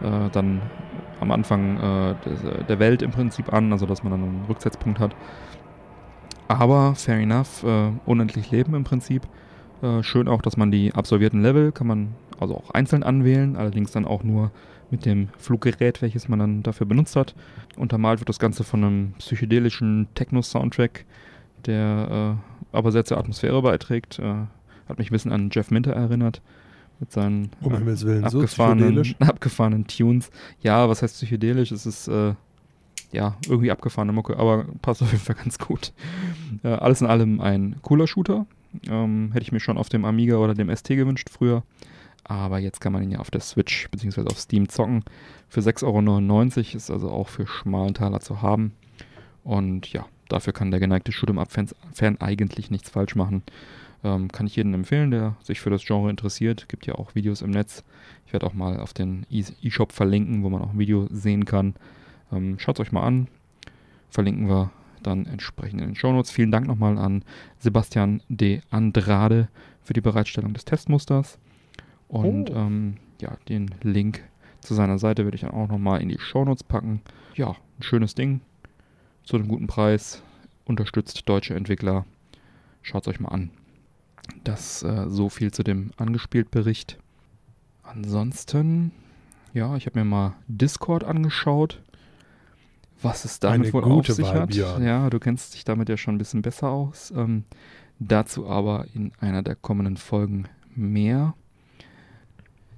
äh, dann am Anfang äh, der Welt im Prinzip an, also dass man dann einen Rücksetzpunkt hat. Aber fair enough, unendlich Leben im Prinzip. Äh, schön auch, dass man die absolvierten Level kann man also auch einzeln anwählen, allerdings dann auch nur mit dem Fluggerät, welches man dann dafür benutzt hat. Untermalt wird das Ganze von einem psychedelischen Techno-Soundtrack, der äh, aber sehr zur Atmosphäre beiträgt. Äh, hat mich ein bisschen an Jeff Minter erinnert mit seinen Um äh, Willen, so abgefahrenen, psychedelisch. abgefahrenen Tunes. Ja, was heißt psychedelisch? Es ist äh, ja irgendwie abgefahrene Mucke, aber passt auf jeden Fall ganz gut. Äh, alles in allem ein cooler Shooter. Ähm, hätte ich mir schon auf dem Amiga oder dem ST gewünscht früher. Aber jetzt kann man ihn ja auf der Switch bzw. auf Steam zocken. Für 6,99 Euro ist also auch für schmalen Taler zu haben. Und ja, dafür kann der geneigte Shoot'em-Up-Fan Fan eigentlich nichts falsch machen. Ähm, kann ich jedem empfehlen, der sich für das Genre interessiert. Gibt ja auch Videos im Netz. Ich werde auch mal auf den E- E-Shop verlinken, wo man auch ein Video sehen kann. Ähm, Schaut es euch mal an. Verlinken wir dann entsprechend in den Shownotes. Vielen Dank nochmal an Sebastian de Andrade für die Bereitstellung des Testmusters. Und Oh. ähm, ja, den Link zu seiner Seite werde ich dann auch nochmal in die Shownotes packen. Ja, ein schönes Ding. Zu einem guten Preis. Unterstützt deutsche Entwickler. Schaut es euch mal an. Das äh, so viel zu dem Angespielt-Bericht. Ansonsten, ja, ich habe mir mal Discord angeschaut. Was es damit Eine wohl gute auf sich Wahl, hat. Björn. Ja, du kennst dich damit ja schon ein bisschen besser aus. Ähm, dazu aber in einer der kommenden Folgen mehr.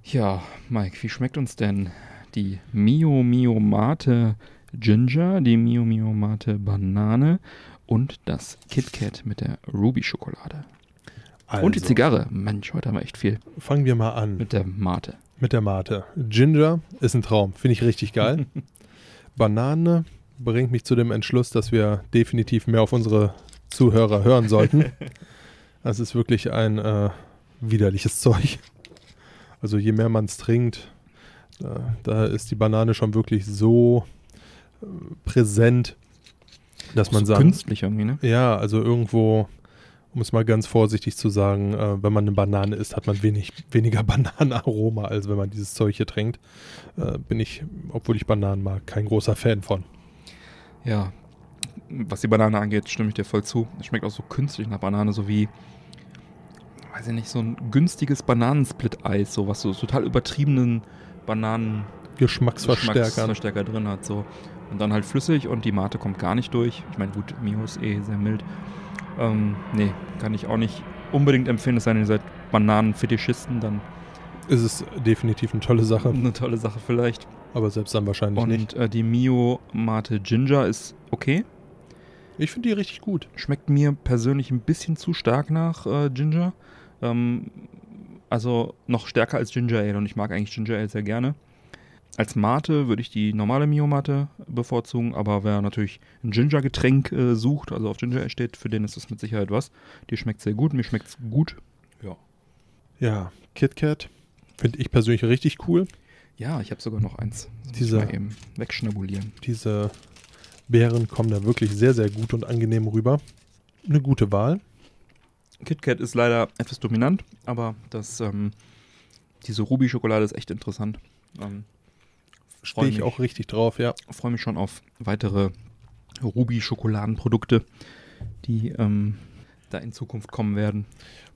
Ja, Mike, wie schmeckt uns denn die Mio Mio Mate Ginger, die Mio Mio Mate Banane und das KitKat mit der Ruby-Schokolade. Also, Und die Zigarre. Mensch, heute haben wir echt viel Fangen wir mal an mit der Mate. mit der Mate. Ginger ist ein Traum, finde ich richtig geil. Banane bringt mich zu dem Entschluss, dass wir definitiv mehr auf unsere Zuhörer hören sollten. Das ist wirklich ein äh, widerliches Zeug. Also je mehr man es trinkt, äh, da ist die Banane schon wirklich so äh, präsent, dass man so sagt, künstlich irgendwie, ne? ja, also irgendwo, um es mal ganz vorsichtig zu sagen, äh, wenn man eine Banane isst, hat man wenig, weniger Bananenaroma, als wenn man dieses Zeug hier trinkt. Äh, bin ich, obwohl ich Bananen mag, kein großer Fan von. Ja. Was die Banane angeht, stimme ich dir voll zu. Es schmeckt auch so künstlich nach Banane, so wie, weiß ich nicht, so ein günstiges Bananensplit-Eis, so was so total übertriebenen Bananen Geschmacksverstärker. Geschmacksverstärker drin hat. So. Und dann halt flüssig und die Mate kommt gar nicht durch. Ich meine, gut, Mio ist eh sehr mild. Ähm, nee, kann ich auch nicht unbedingt empfehlen, es sei denn, ihr seid Bananenfetischisten, dann Ist es definitiv eine tolle Sache, eine tolle Sache vielleicht. aber selbst dann wahrscheinlich nicht. Und äh, die Mio Mate Ginger ist okay. Ich finde die richtig gut. Schmeckt mir persönlich ein bisschen zu stark nach äh, Ginger. Ähm, also noch stärker als Ginger Ale und ich mag eigentlich Ginger Ale sehr gerne. Als Mate würde ich die normale Mio Mate bevorzugen, aber wer natürlich ein Ginger-Getränk äh, sucht, also auf Ginger steht, für den ist das mit Sicherheit was. Die schmeckt sehr gut, mir schmeckt es gut. Ja. Ja, KitKat finde ich persönlich richtig cool. Ja, ich habe sogar noch eins. Mal eben wegschnabulieren. Diese Beeren kommen da wirklich sehr, sehr gut und angenehm rüber. Eine gute Wahl. KitKat ist leider etwas dominant, aber das, ähm, diese Ruby-Schokolade ist echt interessant. Ähm, Stehe ich mich. auch richtig drauf, ja. freue mich schon auf weitere Ruby-Schokoladenprodukte, die ähm, da in Zukunft kommen werden.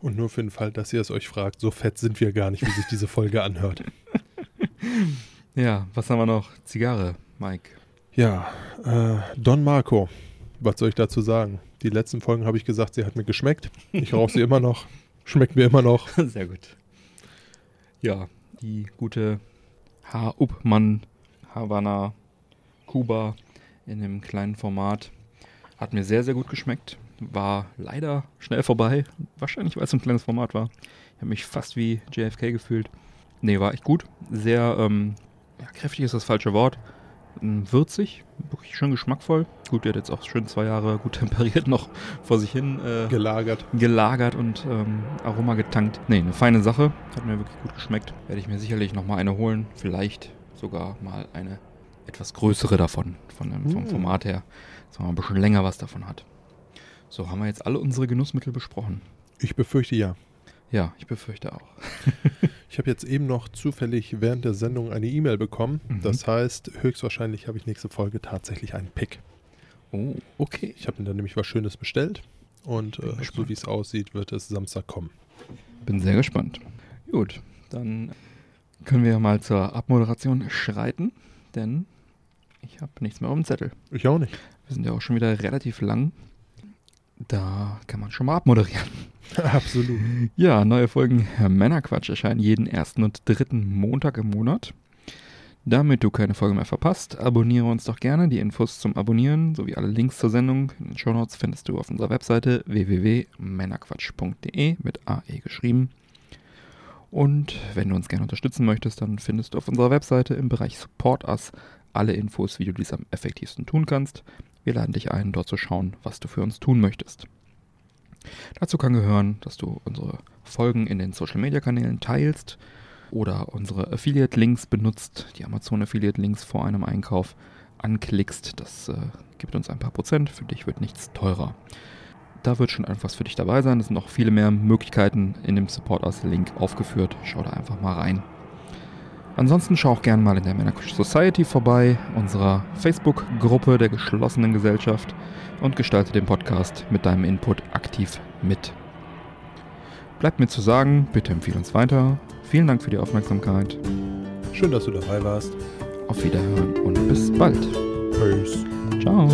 Und nur für den Fall, dass ihr es euch fragt, so fett sind wir gar nicht, wie sich diese Folge anhört. Ja, was haben wir noch? Zigarre, Mike. Ja, äh, Don Marco. Was soll ich dazu sagen? Die letzten Folgen habe ich gesagt, sie hat mir geschmeckt. Ich rauche sie immer noch. Schmeckt mir immer noch. Sehr gut. Ja, die gute H-Uppmann Havana Kuba in einem kleinen Format hat mir sehr, sehr gut geschmeckt. War leider schnell vorbei. Wahrscheinlich, weil es ein kleines Format war. Ich habe mich fast wie JFK gefühlt. Nee, war echt gut. Sehr, ähm, ja, kräftig ist das falsche Wort. Ähm, Würzig, wirklich schön geschmackvoll. Gut, der hat jetzt auch schön zwei Jahre gut temperiert noch vor sich hin äh, Gelagert. gelagert und ähm, Aroma getankt. Nee, eine feine Sache. Hat mir wirklich gut geschmeckt. Werde ich mir sicherlich nochmal eine holen. Vielleicht sogar mal eine etwas größere davon, von dem, vom Mm. Format her. Dass man ein bisschen länger was davon hat. So, haben wir jetzt alle unsere Genussmittel besprochen? Ich befürchte ja. Ja, ich befürchte auch. Ich habe jetzt eben noch zufällig während der Sendung eine E-Mail bekommen. Mhm. Das heißt, höchstwahrscheinlich habe ich nächste Folge tatsächlich einen Pick. Oh, okay. Ich habe mir da nämlich was Schönes bestellt. Und äh, so wie es aussieht, wird es Samstag kommen. Bin sehr gespannt. Gut, dann können wir mal zur Abmoderation schreiten, denn ich habe nichts mehr auf dem Zettel. Ich auch nicht. Wir sind ja auch schon wieder relativ lang. Da kann man schon mal abmoderieren. Absolut. Ja, neue Folgen Männerquatsch erscheinen jeden ersten und dritten Montag im Monat. Damit du keine Folge mehr verpasst, abonniere uns doch gerne. Die Infos zum Abonnieren sowie alle Links zur Sendung in den Shownotes findest du auf unserer Webseite www.männerquatsch.de mit AE geschrieben. Und wenn du uns gerne unterstützen möchtest, dann findest du auf unserer Webseite im Bereich Support Us alle Infos, wie du dies am effektivsten tun kannst. Wir laden dich ein, dort zu schauen, was du für uns tun möchtest. Dazu kann gehören, dass du unsere Folgen in den Social Media Kanälen teilst oder unsere Affiliate Links benutzt, die Amazon Affiliate Links vor einem Einkauf anklickst. Das äh, gibt uns ein paar Prozent. Für dich wird nichts teurer. Da wird schon etwas für dich dabei sein. Es sind noch viele mehr Möglichkeiten in dem Support Us Link aufgeführt. Schau da einfach mal rein. Ansonsten schau auch gerne mal in der Männerkusch Society vorbei, unserer Facebook-Gruppe der geschlossenen Gesellschaft und gestalte den Podcast mit deinem Input aktiv mit. Bleibt mir zu sagen, bitte empfehle uns weiter. Vielen Dank für die Aufmerksamkeit. Schön, dass du dabei warst. Auf Wiederhören und bis bald. Peace. Ciao.